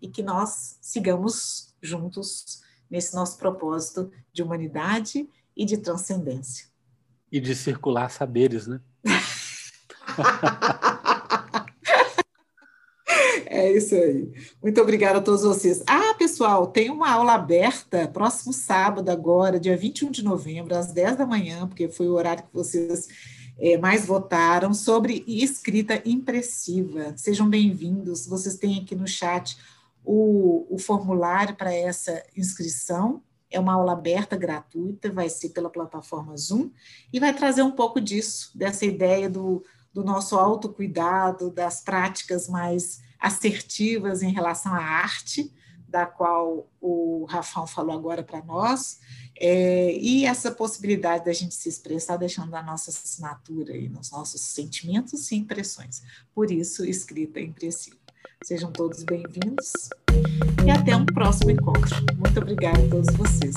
S1: e que nós sigamos juntos nesse nosso propósito de humanidade e de transcendência.
S2: E de circular saberes, né? [laughs]
S1: É isso aí. Muito obrigada a todos vocês. Ah, pessoal, tem uma aula aberta próximo sábado, agora, dia 21 de novembro, às 10 da manhã, porque foi o horário que vocês é, mais votaram, sobre escrita impressiva. Sejam bem-vindos. Vocês têm aqui no chat o, o formulário para essa inscrição. É uma aula aberta, gratuita, vai ser pela plataforma Zoom, e vai trazer um pouco disso, dessa ideia do do nosso autocuidado, das práticas mais assertivas em relação à arte, da qual o Rafão falou agora para nós, é, e essa possibilidade da gente se expressar deixando a nossa assinatura e nos nossos sentimentos e impressões. Por isso, escrita impressiva. Sejam todos bem-vindos e até um próximo encontro. Muito obrigada a todos vocês.